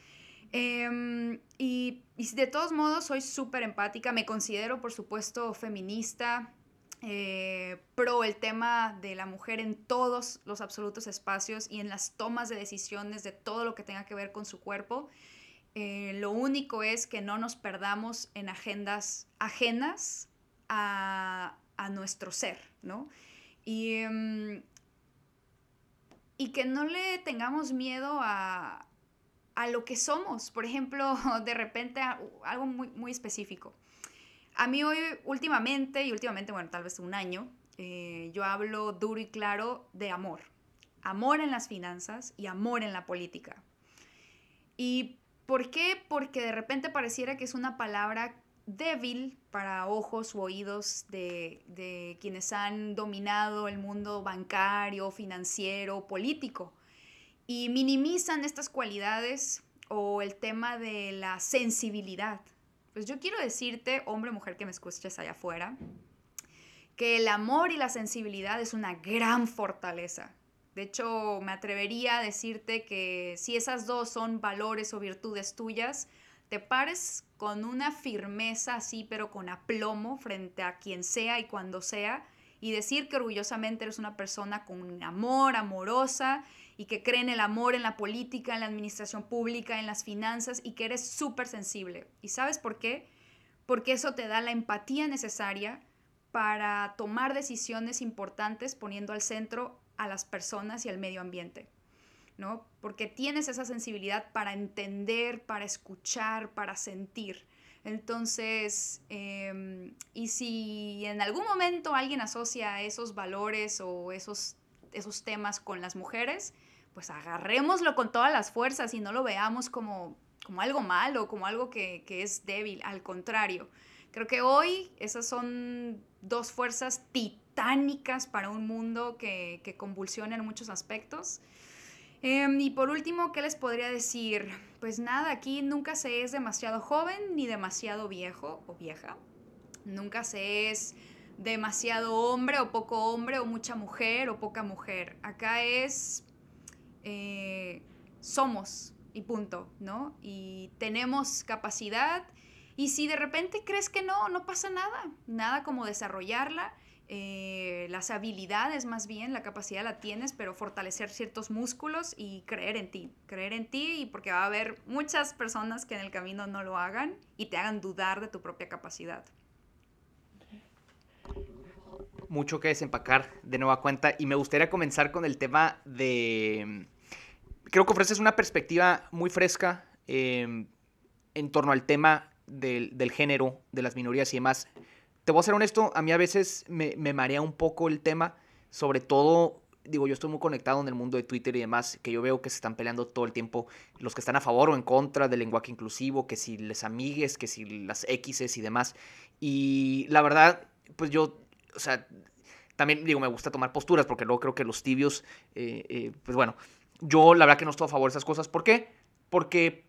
Em, y, de todos modos soy súper empática, me considero por supuesto feminista, eh, pro el tema de la mujer en todos los absolutos espacios y en las tomas de decisiones de todo lo que tenga que ver con su cuerpo. Eh, lo único es que no nos perdamos en agendas ajenas a, nuestro ser, ¿no? Y, em, y que no le tengamos miedo a, lo que somos. Por ejemplo, de repente algo muy, muy específico. A mí hoy, últimamente, y últimamente, bueno, tal vez un año, eh, yo hablo duro y claro de amor. Amor en las finanzas y amor en la política. Y ¿Por qué? Porque de repente pareciera que es una palabra débil para ojos u oídos de, quienes han dominado el mundo bancario, financiero, político. Y minimizan estas cualidades o el tema de la sensibilidad. Pues yo quiero decirte, hombre o mujer que me escuches allá afuera, que el amor y la sensibilidad es una gran fortaleza. De hecho, me atrevería a decirte que si esas dos son valores o virtudes tuyas, te pares con una firmeza así, pero con aplomo frente a quien sea y cuando sea, y decir que orgullosamente eres una persona con amor, amorosa, y que cree en el amor, en la política, en la administración pública, en las finanzas, y que eres súper sensible. ¿Y sabes por qué? Porque eso te da la empatía necesaria para tomar decisiones importantes poniendo al centro a las personas y al medio ambiente. ¿no? Porque tienes esa sensibilidad para entender, para escuchar, para sentir. Entonces, em, y si en algún momento alguien asocia esos valores o esos, esos temas con las mujeres, pues agarrémoslo con todas las fuerzas y no lo veamos como, como algo malo, como algo que, que es débil. Al contrario, creo que hoy esas son dos fuerzas titánicas para un mundo que, que convulsiona en muchos aspectos. Em, y por último, ¿qué les podría decir? Pues nada, aquí nunca se es demasiado joven ni demasiado viejo o vieja. Nunca se es demasiado hombre o poco hombre o mucha mujer o poca mujer. Acá es eh, somos y punto, ¿no? Y tenemos capacidad. Y si de repente crees que no, no pasa nada. Nada como desarrollarla eh, las habilidades más bien, la capacidad la tienes, pero fortalecer ciertos músculos y creer en ti, creer en ti y porque va a haber muchas personas que en el camino no lo hagan y te hagan dudar de tu propia capacidad. Mucho que desempacar de nueva cuenta y me gustaría comenzar con el tema de... Creo que ofreces una perspectiva muy fresca em, en torno al tema del, del género, de las minorías y demás te voy a ser honesto, a mí a veces me, marea un poco el tema, sobre todo digo, yo estoy muy conectado en el mundo de Twitter y demás, que yo veo que se están peleando todo el tiempo los que están a favor o en contra del lenguaje inclusivo, que si les amigues, que si las X's y demás. Y la verdad, pues yo, o sea, también digo, me gusta tomar posturas porque luego creo que los tibios, eh, eh, pues bueno, yo la verdad que no estoy a favor de esas cosas. ¿Por qué? Porque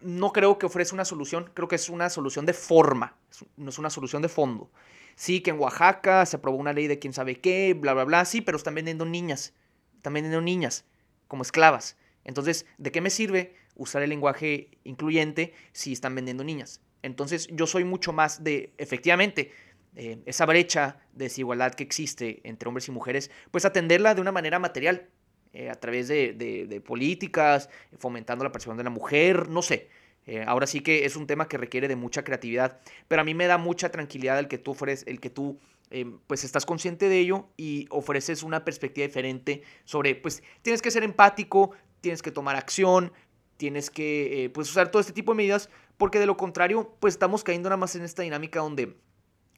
no creo que ofrezca una solución, creo que es una solución de forma, no es una solución de fondo. Sí, que en Oaxaca se aprobó una ley de quién sabe qué, bla, bla, bla, sí, pero están vendiendo niñas, están vendiendo niñas como esclavas. Entonces, ¿de qué me sirve usar el lenguaje incluyente si están vendiendo niñas? Entonces, yo soy mucho más de, efectivamente, eh, esa brecha de desigualdad que existe entre hombres y mujeres, pues atenderla de una manera material, eh, a través de, políticas, fomentando la percepción de la mujer, no sé. Eh, ahora sí que es un tema que requiere de mucha creatividad, pero a mí me da mucha tranquilidad el que tú ofreces, el que tú eh, pues estás consciente de ello y ofreces una perspectiva diferente sobre, pues tienes que ser empático, tienes que tomar acción, tienes que pues usar todo este tipo de medidas, porque de lo contrario, pues estamos cayendo nada más en esta dinámica donde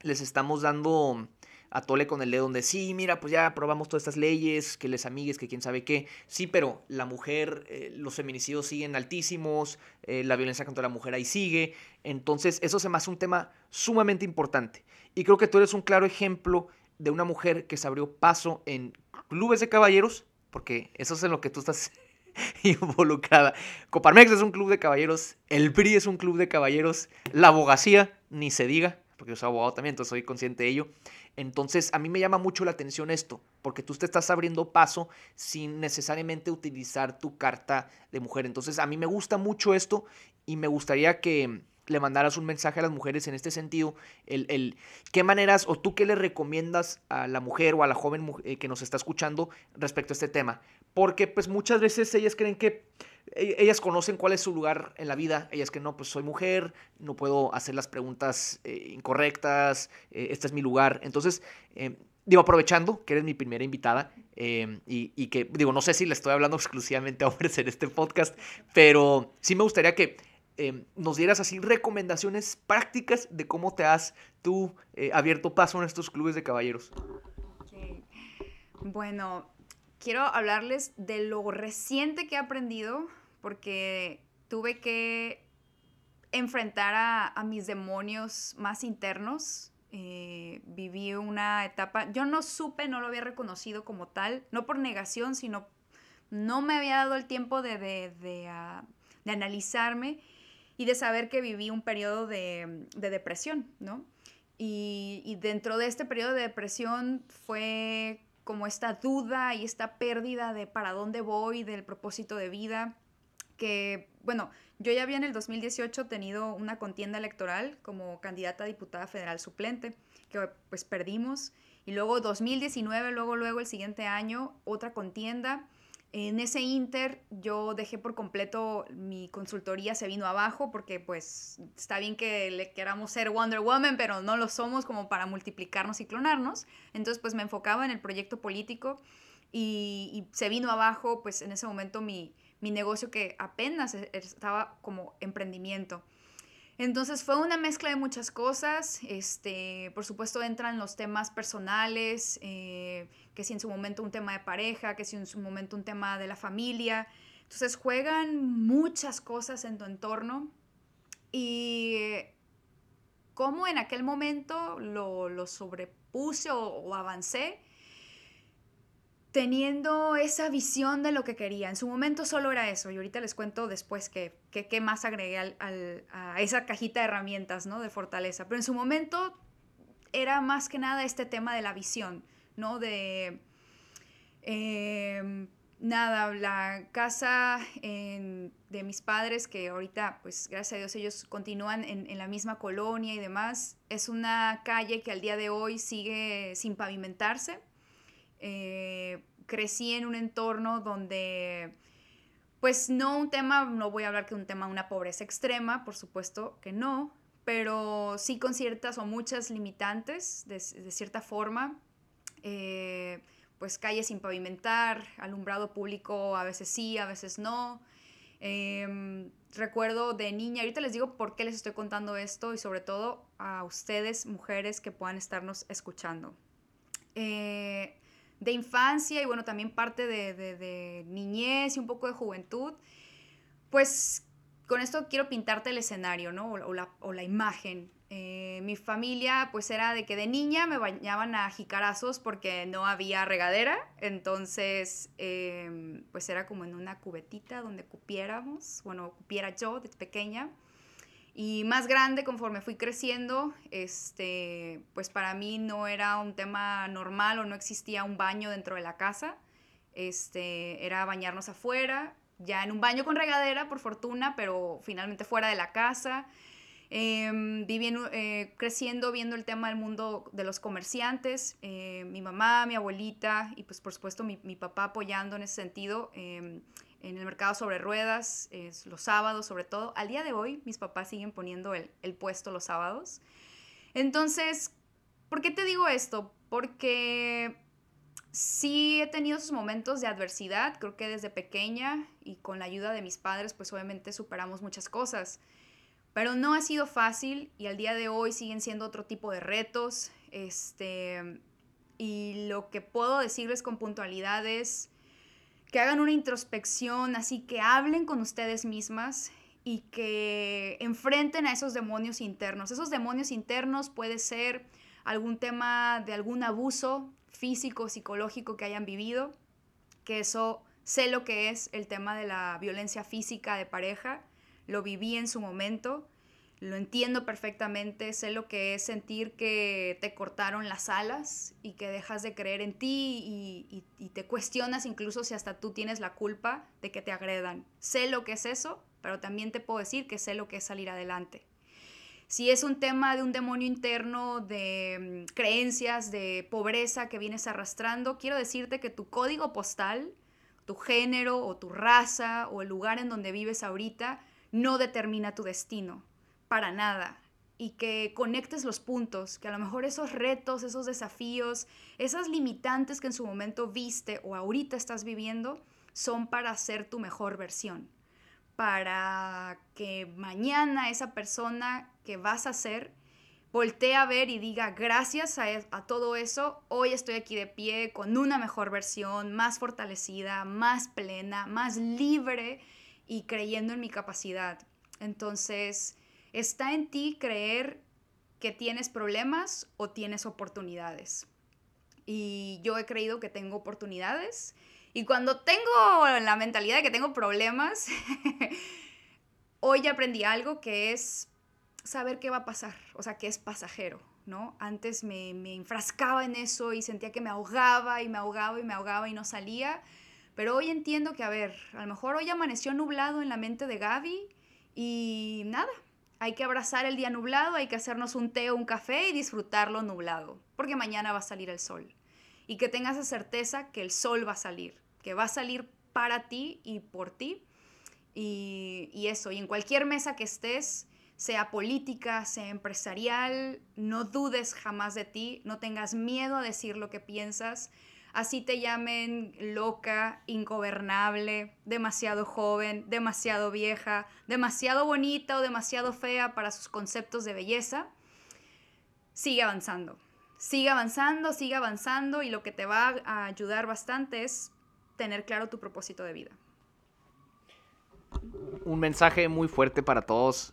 les estamos dando atole con el dedo donde sí, mira, pues ya aprobamos todas estas leyes, que les amigues, que quién sabe qué. Sí, pero la mujer, eh, los feminicidios siguen altísimos, eh, la violencia contra la mujer ahí sigue. Entonces, eso se me hace un tema sumamente importante. Y creo que tú eres un claro ejemplo de una mujer que se abrió paso en clubes de caballeros, porque eso es en lo que tú estás involucrada. Coparmex es un club de caballeros, el PRI es un club de caballeros, la abogacía, ni se diga, porque yo soy abogado también, entonces soy consciente de ello. Entonces, a mí me llama mucho la atención esto, porque tú te estás abriendo paso sin necesariamente utilizar tu carta de mujer. Entonces, a mí me gusta mucho esto y me gustaría que le mandaras un mensaje a las mujeres en este sentido, el, qué maneras o tú qué le recomiendas a la mujer o a la joven eh, que nos está escuchando respecto a este tema. Porque pues muchas veces ellas creen que ellas conocen cuál es su lugar en la vida, ellas que no, pues soy mujer, no puedo hacer las preguntas eh, incorrectas, eh, este es mi lugar. Entonces, eh, digo, aprovechando que eres mi primera invitada y, y, que, digo, no sé si le estoy hablando exclusivamente a hombres en este podcast, pero sí me gustaría que nos dieras así recomendaciones prácticas de cómo te has tú abierto paso en estos clubes de caballeros. Bueno, quiero hablarles de lo reciente que he aprendido, porque tuve que enfrentar a, mis demonios más internos. Eh, viví una etapa, yo no supe, no lo había reconocido como tal, no por negación, sino no me había dado el tiempo de, de, ah, analizarme y de saber que viví un periodo de, de depresión, ¿no? Y, y dentro de este periodo de depresión fue como esta duda y esta pérdida de para dónde voy, del propósito de vida, que, bueno, yo ya había en el 2018 tenido una contienda electoral como candidata a diputada federal suplente, que pues perdimos, y luego 2019, luego, luego el siguiente año, otra contienda. En ese inter yo dejé por completo mi consultoría, se vino abajo porque pues está bien que le queramos ser Wonder Woman, pero no lo somos como para multiplicarnos y clonarnos. Entonces pues me enfocaba en el proyecto político y, y se vino abajo pues en ese momento mi, mi negocio que apenas e, estaba como emprendimiento. Entonces fue una mezcla de muchas cosas. Este, por supuesto entran los temas personales, eh, que si en su momento un tema de pareja, que si en su momento un tema de la familia. Entonces juegan muchas cosas en tu entorno y cómo en aquel momento lo, lo sobrepuse o, o avancé teniendo esa visión de lo que quería. En su momento solo era eso y ahorita les cuento después qué que, más agregué al, a esa cajita de herramientas ¿no? de fortaleza. Pero en su momento era más que nada este tema de la visión, ¿no? De... Em, nada, la casa de mis padres, que ahorita, pues gracias a Dios, ellos continúan en, en, la misma colonia y demás, es una calle que al día de hoy sigue sin pavimentarse. Eh, crecí en un entorno donde, pues no un tema, no voy a hablar que un tema, una pobreza extrema, por supuesto que no, pero sí con ciertas o muchas limitantes, de, de cierta forma. Eh, pues calles sin pavimentar, alumbrado público a veces sí, a veces no. Eh, recuerdo de niña, ahorita les digo por qué les estoy contando esto y sobre todo a ustedes, mujeres que puedan estarnos escuchando. Eh, de infancia y bueno, también parte de, de, niñez y un poco de juventud, pues con esto quiero pintarte el escenario, ¿no? O, la, o la, imagen. Eh, mi familia, pues era de que de niña me bañaban a jicarazos porque no había regadera, entonces, eh, pues era como en una cubetita donde cupiéramos, bueno, cupiera yo desde pequeña. Y más grande, conforme fui creciendo, este, pues para mí no era un tema normal o no existía un baño dentro de la casa. Este, era bañarnos afuera, ya en un baño con regadera, por fortuna, pero finalmente fuera de la casa. Eh, viví eh, creciendo viendo el tema del mundo de los comerciantes, eh, mi mamá, mi abuelita y pues por supuesto mi, mi papá apoyando en ese sentido. Eh, en el mercado sobre ruedas, es los sábados sobre todo. Al día de hoy mis papás siguen poniendo el, el puesto los sábados. Entonces, ¿por qué te digo esto? Porque sí he tenido esos momentos de adversidad, creo que desde pequeña y con la ayuda de mis padres, pues obviamente superamos muchas cosas. Pero no ha sido fácil y al día de hoy siguen siendo otro tipo de retos. Este, y lo que puedo decirles con puntualidad es que hagan una introspección, así que hablen con ustedes mismas y que enfrenten a esos demonios internos. Esos demonios internos puede ser algún tema de algún abuso físico, psicológico que hayan vivido, que eso sé lo que es el tema de la violencia física de pareja, lo viví en su momento, lo entiendo perfectamente, sé lo que es sentir que te cortaron las alas y que dejas de creer en ti y, y, te cuestionas incluso si hasta tú tienes la culpa de que te agredan. Sé lo que es eso, pero también te puedo decir que sé lo que es salir adelante. Si es un tema de un demonio interno, de mm, creencias, de pobreza que vienes arrastrando, quiero decirte que tu código postal, tu género o tu raza o el lugar en donde vives ahorita no determina tu destino para nada y que conectes los puntos, que a lo mejor esos retos, esos desafíos, esas limitantes que en su momento viste o ahorita estás viviendo, son para ser tu mejor versión, para que mañana esa persona que vas a ser voltee a ver y diga, gracias a, a, todo eso, hoy estoy aquí de pie con una mejor versión, más fortalecida, más plena, más libre y creyendo en mi capacidad. Entonces, Está en ti creer que tienes problemas o tienes oportunidades. Y yo he creído que tengo oportunidades. Y cuando tengo la mentalidad de que tengo problemas, hoy aprendí algo que es saber qué va a pasar, o sea, que es pasajero. ¿no? Antes me, me enfrascaba en eso y sentía que me ahogaba y me ahogaba y me ahogaba y no salía. Pero hoy entiendo que, a ver, a lo mejor hoy amaneció nublado en la mente de Gaby y nada, hay que abrazar el día nublado, hay que hacernos un té o un café y disfrutarlo nublado, porque mañana va a salir el sol. Y que tengas la certeza que el sol va a salir, que va a salir para ti y por ti. Y, y eso, y en cualquier mesa que estés, sea política, sea empresarial, no dudes jamás de ti, no tengas miedo a decir lo que piensas, así te llamen loca, ingobernable, demasiado joven, demasiado vieja, demasiado bonita o demasiado fea para sus conceptos de belleza, sigue avanzando. Sigue avanzando, sigue avanzando y lo que te va a ayudar bastante es tener claro tu propósito de vida. Un mensaje muy fuerte para todos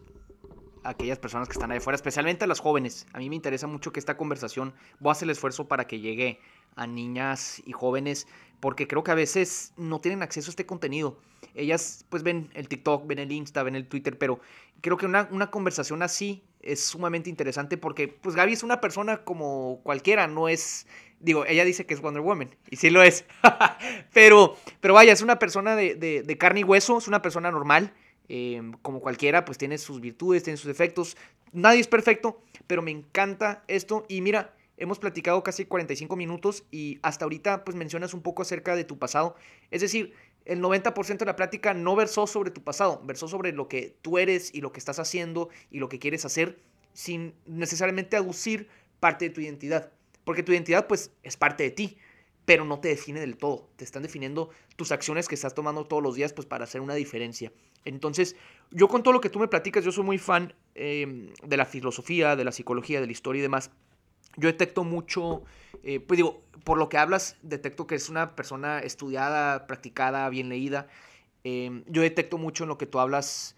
aquellas personas que están ahí afuera, especialmente a las jóvenes. A mí me interesa mucho que esta conversación, voy a hacer el esfuerzo para que llegue a niñas y jóvenes, porque creo que a veces no tienen acceso a este contenido. Ellas pues ven el TikTok, ven el Insta, ven el Twitter, pero creo que una, una conversación así es sumamente interesante porque pues Gaby es una persona como cualquiera, no es digo, ella dice que es Wonder Woman, y sí lo es, pero, pero vaya, es una persona de, de, carne y hueso, es una persona normal, Em, como cualquiera, pues tiene sus virtudes, tiene sus defectos. Nadie es perfecto, pero me encanta esto. Y mira, hemos platicado casi 45 minutos y hasta ahorita pues mencionas un poco acerca de tu pasado. Es decir, el 90% de la plática no versó sobre tu pasado, versó sobre lo que tú eres y lo que estás haciendo y lo que quieres hacer sin necesariamente aducir parte de tu identidad. Porque tu identidad pues es parte de ti pero no te define del todo. Te están definiendo tus acciones que estás tomando todos los días pues para hacer una diferencia. Entonces, yo con todo lo que tú me platicas, yo soy muy fan em, de la filosofía, de la psicología, de la historia y demás. Yo detecto mucho, eh, pues digo, por lo que hablas, detecto que es una persona estudiada, practicada, bien leída. Em, yo detecto mucho en lo que tú hablas,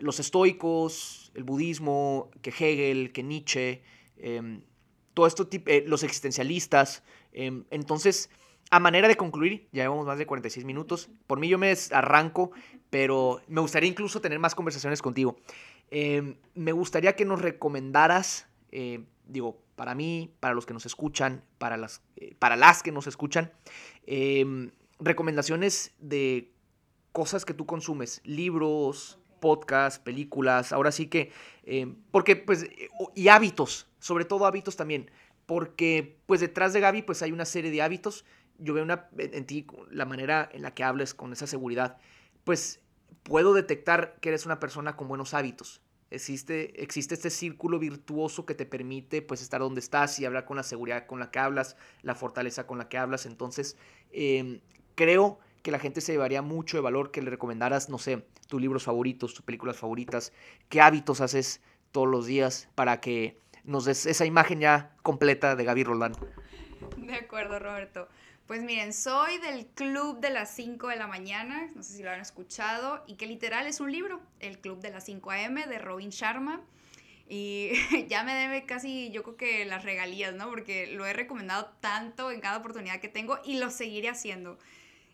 los estoicos, el budismo, que Hegel, que Nietzsche, em, todo esto, eh, los existencialistas. Em, entonces, a manera de concluir, ya llevamos más de 46 minutos. Por mí yo me arranco, pero me gustaría incluso tener más conversaciones contigo. Em, me gustaría que nos recomendaras, eh, digo, para mí, para los que nos escuchan, para las, eh, para las que nos escuchan, em, recomendaciones de cosas que tú consumes, libros, podcasts, películas, ahora sí que, porque pues, y hábitos, sobre todo hábitos también, porque pues detrás de Gaby pues hay una serie de hábitos, yo veo una, en ti la manera en la que hables con esa seguridad, pues puedo detectar que eres una persona con buenos hábitos. Existe, existe este círculo virtuoso que te permite pues estar donde estás y hablar con la seguridad con la que hablas, la fortaleza con la que hablas. Entonces, em, creo que la gente se llevaría mucho de valor que le recomendaras, no sé, tus libros favoritos, tus películas favoritas, qué hábitos haces todos los días para que nos des esa imagen ya completa de Gaby Roland. De acuerdo, Roberto. Pues miren, soy del Club de las 5 de la mañana, no sé si lo han escuchado, y que literal es un libro, el Club de las 5 AM de Robin Sharma. Y ya me debe casi, yo creo que las regalías, ¿no? Porque lo he recomendado tanto en cada oportunidad que tengo y lo seguiré haciendo.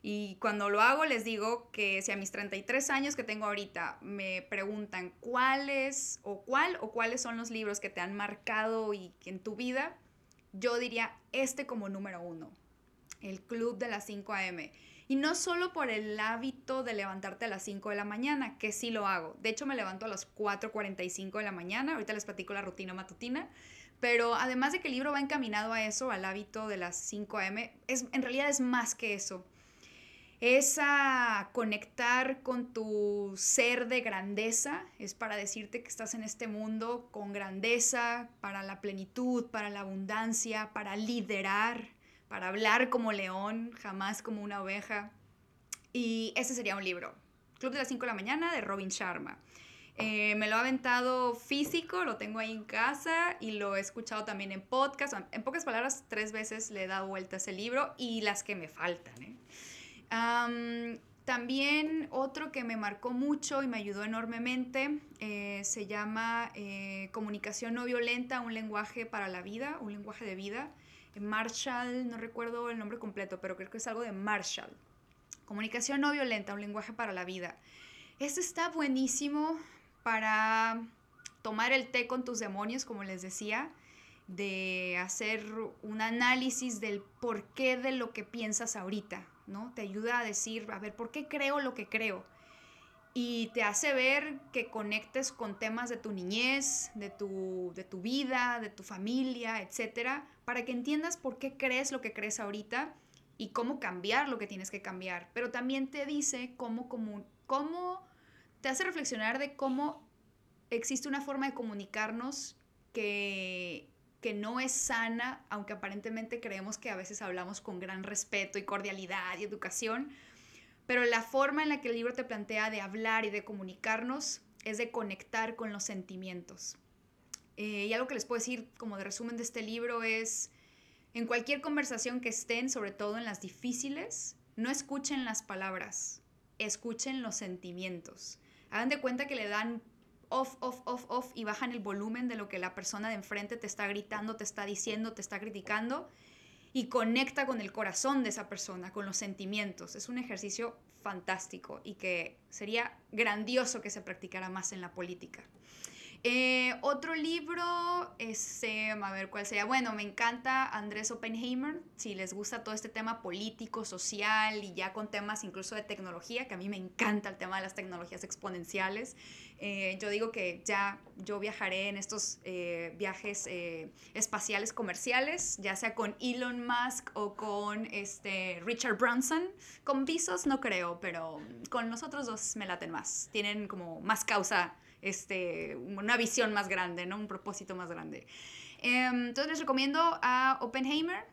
Y cuando lo hago les digo que si a mis 33 años que tengo ahorita me preguntan cuáles o cuál o cuáles son los libros que te han marcado y en tu vida, yo diría este como número uno, el Club de las 5 a.m. Y no solo por el hábito de levantarte a las 5 de la mañana, que sí lo hago. De hecho, me levanto a las 4.45 de la mañana. Ahorita les platico la rutina matutina. Pero además de que el libro va encaminado a eso, al hábito de las 5 a.m., es, en realidad es más que eso es a conectar con tu ser de grandeza, es para decirte que estás en este mundo con grandeza, para la plenitud, para la abundancia, para liderar, para hablar como león, jamás como una oveja. Y ese sería un libro, Club de las 5 de la mañana de Robin Sharma. Eh, me lo ha aventado físico, lo tengo ahí en casa y lo he escuchado también en podcast. En pocas palabras, tres veces le he dado vuelta a ese libro y las que me faltan. ¿eh? También otro que me marcó mucho y me ayudó enormemente eh, se llama eh, Comunicación no violenta, un lenguaje para la vida, un lenguaje de vida. Marshall, no recuerdo el nombre completo, pero creo que es algo de Marshall. Comunicación no violenta, un lenguaje para la vida. Este está buenísimo para tomar el té con tus demonios, como les decía, de hacer un análisis del porqué de lo que piensas ahorita, ¿no? Te ayuda a decir, a ver, ¿por qué creo lo que creo? Y te hace ver que conectes con temas de tu niñez, de tu, de tu vida, de tu familia, etcétera, para que entiendas por qué crees lo que crees ahorita y cómo cambiar lo que tienes que cambiar. Pero también te dice cómo, cómo, cómo te hace reflexionar de cómo existe una forma de comunicarnos que, que no es sana, aunque aparentemente creemos que a veces hablamos con gran respeto y cordialidad y educación, pero la forma en la que el libro te plantea de hablar y de comunicarnos es de conectar con los sentimientos. Eh, y algo que les puedo decir como de resumen de este libro es, en cualquier conversación que estén, sobre todo en las difíciles, no escuchen las palabras, escuchen los sentimientos. Hagan de cuenta que le dan off, off, off, off y bajan el volumen de lo que la persona de enfrente te está gritando, te está diciendo, te está criticando y conecta con el corazón de esa persona, con los sentimientos. Es un ejercicio fantástico y que sería grandioso que se practicara más en la política. Eh, otro libro, este, a ver cuál sería. Bueno, me encanta Andrés Oppenheimer. Si les gusta todo este tema político, social y ya con temas incluso de tecnología, que a mí me encanta el tema de las tecnologías exponenciales. Eh, yo digo que ya yo viajaré en estos eh, viajes espaciales comerciales, ya sea con Elon Musk o con este Richard Branson. Con Visos no creo, pero con los otros dos me laten más. Tienen como más causa este, una visión más grande, ¿no? Un propósito más grande. Em, entonces les recomiendo a Oppenheimer,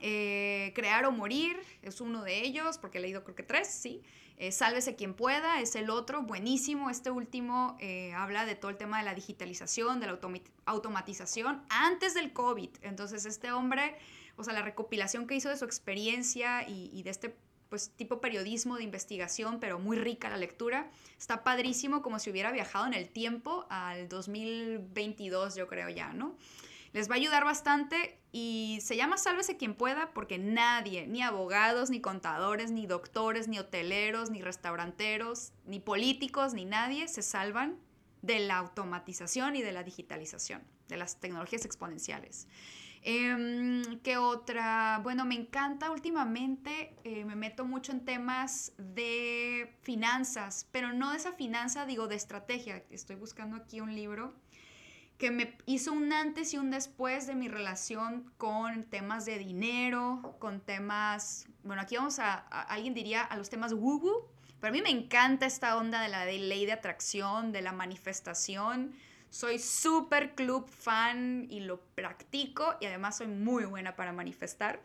eh, Crear o Morir, es uno de ellos, porque he leído creo que tres, sí. Eh, Sálvese quien pueda, es el otro, buenísimo. Este último eh, habla de todo el tema de la digitalización, de la automatización antes del COVID. Entonces este hombre, o sea, la recopilación que hizo de su experiencia y, y de este pues tipo periodismo de investigación, pero muy rica la lectura. Está padrísimo como si hubiera viajado en el tiempo al 2022, yo creo ya, ¿no? Les va a ayudar bastante y se llama Sálvese quien pueda porque nadie, ni abogados, ni contadores, ni doctores, ni hoteleros, ni restauranteros, ni políticos, ni nadie se salvan de la automatización y de la digitalización, de las tecnologías exponenciales. Em, ¿Qué otra? Bueno, me encanta últimamente, eh, me meto mucho en temas de finanzas, pero no de esa finanza, digo, de estrategia. Estoy buscando aquí un libro que me hizo un antes y un después de mi relación con temas de dinero, con temas, bueno, aquí vamos a, alguien diría a los temas woo woo, pero mí me encanta esta onda de la ley de atracción, de la manifestación, soy súper club fan y lo practico y además soy muy buena para manifestar.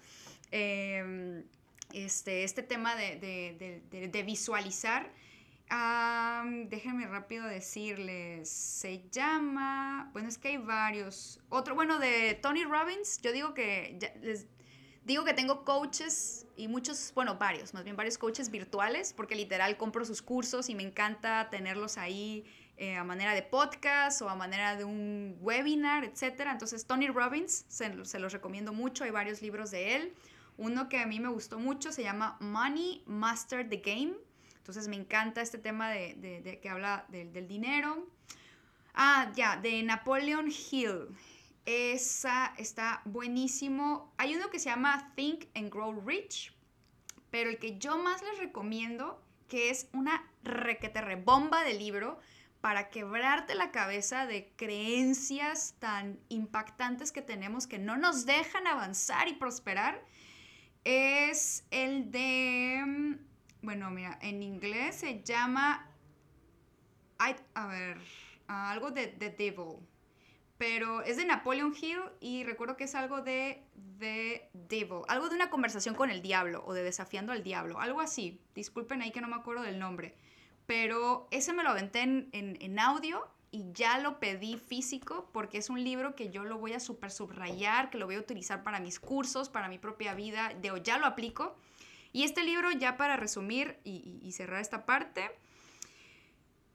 Em, este, este tema de, visualizar. déjenme rápido decirles, se llama, bueno, es que hay varios. Otro, bueno, de Tony Robbins, yo digo que, les digo que tengo coaches y muchos, bueno, varios, más bien varios coaches virtuales, porque literal compro sus cursos y me encanta tenerlos ahí eh, a manera de podcast o a manera de un webinar, etc. Entonces, Tony Robbins, se, los recomiendo mucho, hay varios libros de él. Uno que a mí me gustó mucho se llama Money Master the Game. Entonces, me encanta este tema de, que habla del dinero. Ah, ya, de Napoleon Hill. Esa está buenísimo. Hay uno que se llama Think and Grow Rich, pero el que yo más les recomiendo, que es una requete bomba de libro, para quebrarte la cabeza de creencias tan impactantes que tenemos que no nos dejan avanzar y prosperar, es el de, mm, bueno, mira, en inglés se llama, a ver, algo de The Devil, pero es de Napoleon Hill y recuerdo que es algo de The Devil, algo de una conversación con el diablo o de desafiando al diablo, algo así, disculpen ahí que no me acuerdo del nombre pero ese me lo aventé en, audio y ya lo pedí físico porque es un libro que yo lo voy a super subrayar, que lo voy a utilizar para mis cursos, para mi propia vida, de ya lo aplico. Y este libro, ya para resumir y, cerrar esta parte,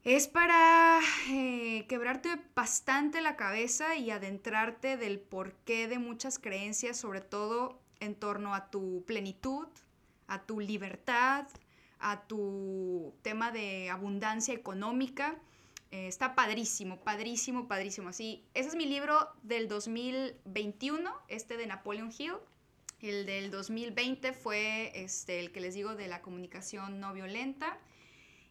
es para eh, quebrarte bastante la cabeza y adentrarte del porqué de muchas creencias, sobre todo en torno a tu plenitud, a tu libertad, a tu tema de abundancia económica. Eh, está padrísimo, padrísimo, padrísimo. Así, ese es mi libro del 2021, este de Napoleon Hill. El del 2020 fue este, el que les digo de la comunicación no violenta.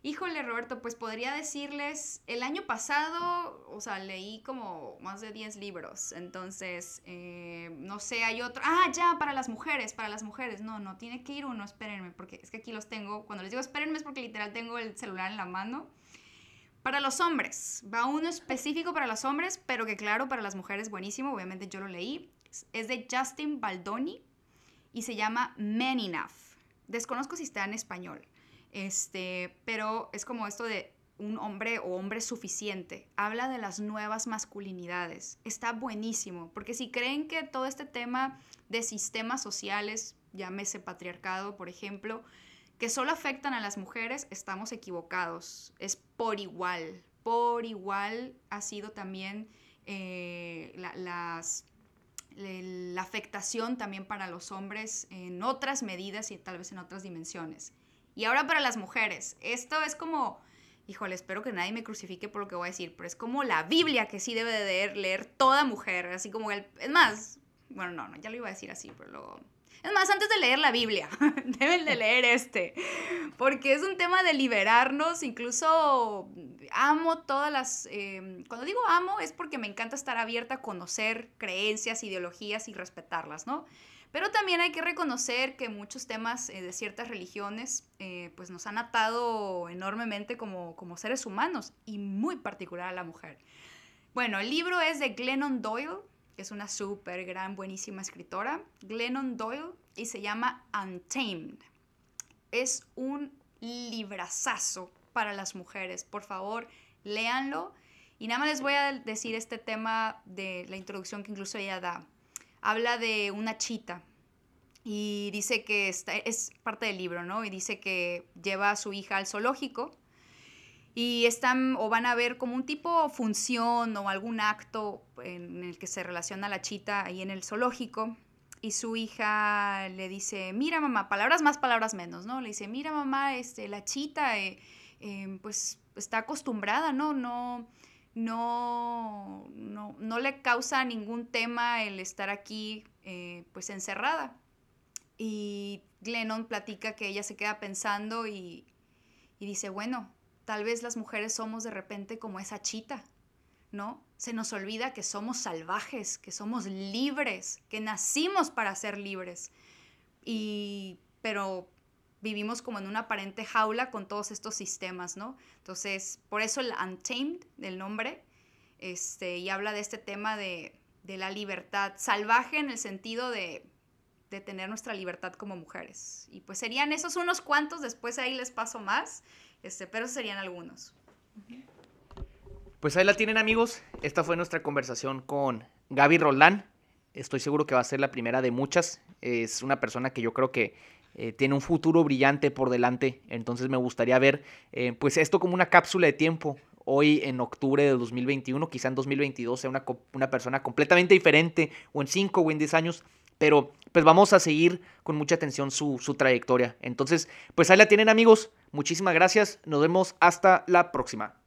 Híjole, Roberto, pues podría decirles, el año pasado, o sea, leí como más de 10 libros, entonces, eh, no sé, hay otro, ah, ya, para las mujeres, para las mujeres, no, no, tiene que ir uno, espérenme, porque es que aquí los tengo, cuando les digo espérenme es porque literal tengo el celular en la mano. Para los hombres, va uno específico para los hombres, pero que claro, para las mujeres buenísimo, obviamente yo lo leí, es de Justin Baldoni y se llama Men Enough. Desconozco si está en español. Este, pero es como esto de un hombre o hombre suficiente. Habla de las nuevas masculinidades. Está buenísimo, porque si creen que todo este tema de sistemas sociales, llámese patriarcado, por ejemplo, que solo afectan a las mujeres, estamos equivocados. Es por igual. Por igual ha sido también eh, la, la afectación también para los hombres en otras medidas y tal vez en otras dimensiones. Y ahora para las mujeres, esto es como, híjole, espero que nadie me crucifique por lo que voy a decir, pero es como la Biblia que sí debe de leer, toda mujer, así como el, es más, bueno, no, no, ya lo iba a decir así, pero luego... Es más, antes de leer la Biblia, deben de leer este, porque es un tema de liberarnos, incluso amo todas las... Em, cuando digo amo es porque me encanta estar abierta a conocer creencias, ideologías y respetarlas, ¿no? Pero también hay que reconocer que muchos temas eh, de ciertas religiones eh, pues nos han atado enormemente como, como seres humanos y muy particular a la mujer. Bueno, el libro es de Glennon Doyle, que es una súper gran, buenísima escritora. Glennon Doyle y se llama Untamed. Es un librazazo para las mujeres. Por favor, léanlo. Y nada más les voy a decir este tema de la introducción que incluso ella da habla de una chita y dice que está, es parte del libro, ¿no? Y dice que lleva a su hija al zoológico y están o van a ver como un tipo función o algún acto en el que se relaciona la chita ahí en el zoológico y su hija le dice, mira mamá, palabras más, palabras menos, ¿no? Le dice, mira mamá, este, la chita, eh, eh, pues está acostumbrada, ¿no? No, no, no, le causa ningún tema el estar aquí eh, pues encerrada. Y Glennon platica que ella se queda pensando y, y dice, bueno, tal vez las mujeres somos de repente como esa chita, ¿no? Se nos olvida que somos salvajes, que somos libres, que nacimos para ser libres. Y, pero vivimos como en una aparente jaula con todos estos sistemas, ¿no? Entonces, por eso el Untamed del nombre, este, y habla de este tema de, la libertad salvaje en el sentido de, de, tener nuestra libertad como mujeres. Y pues serían esos unos cuantos, después ahí les paso más, este, pero serían algunos. Pues ahí la tienen amigos, esta fue nuestra conversación con Gaby Roldán. Estoy seguro que va a ser la primera de muchas. Es una persona que yo creo que eh, tiene un futuro brillante por delante. Entonces me gustaría ver eh, pues esto como una cápsula de tiempo. Hoy en octubre de 2021, quizá en 2022 sea una, una persona completamente diferente, o en 5 o en 10 años, pero pues vamos a seguir con mucha atención su, su trayectoria. Entonces, pues ahí la tienen amigos, muchísimas gracias, nos vemos hasta la próxima.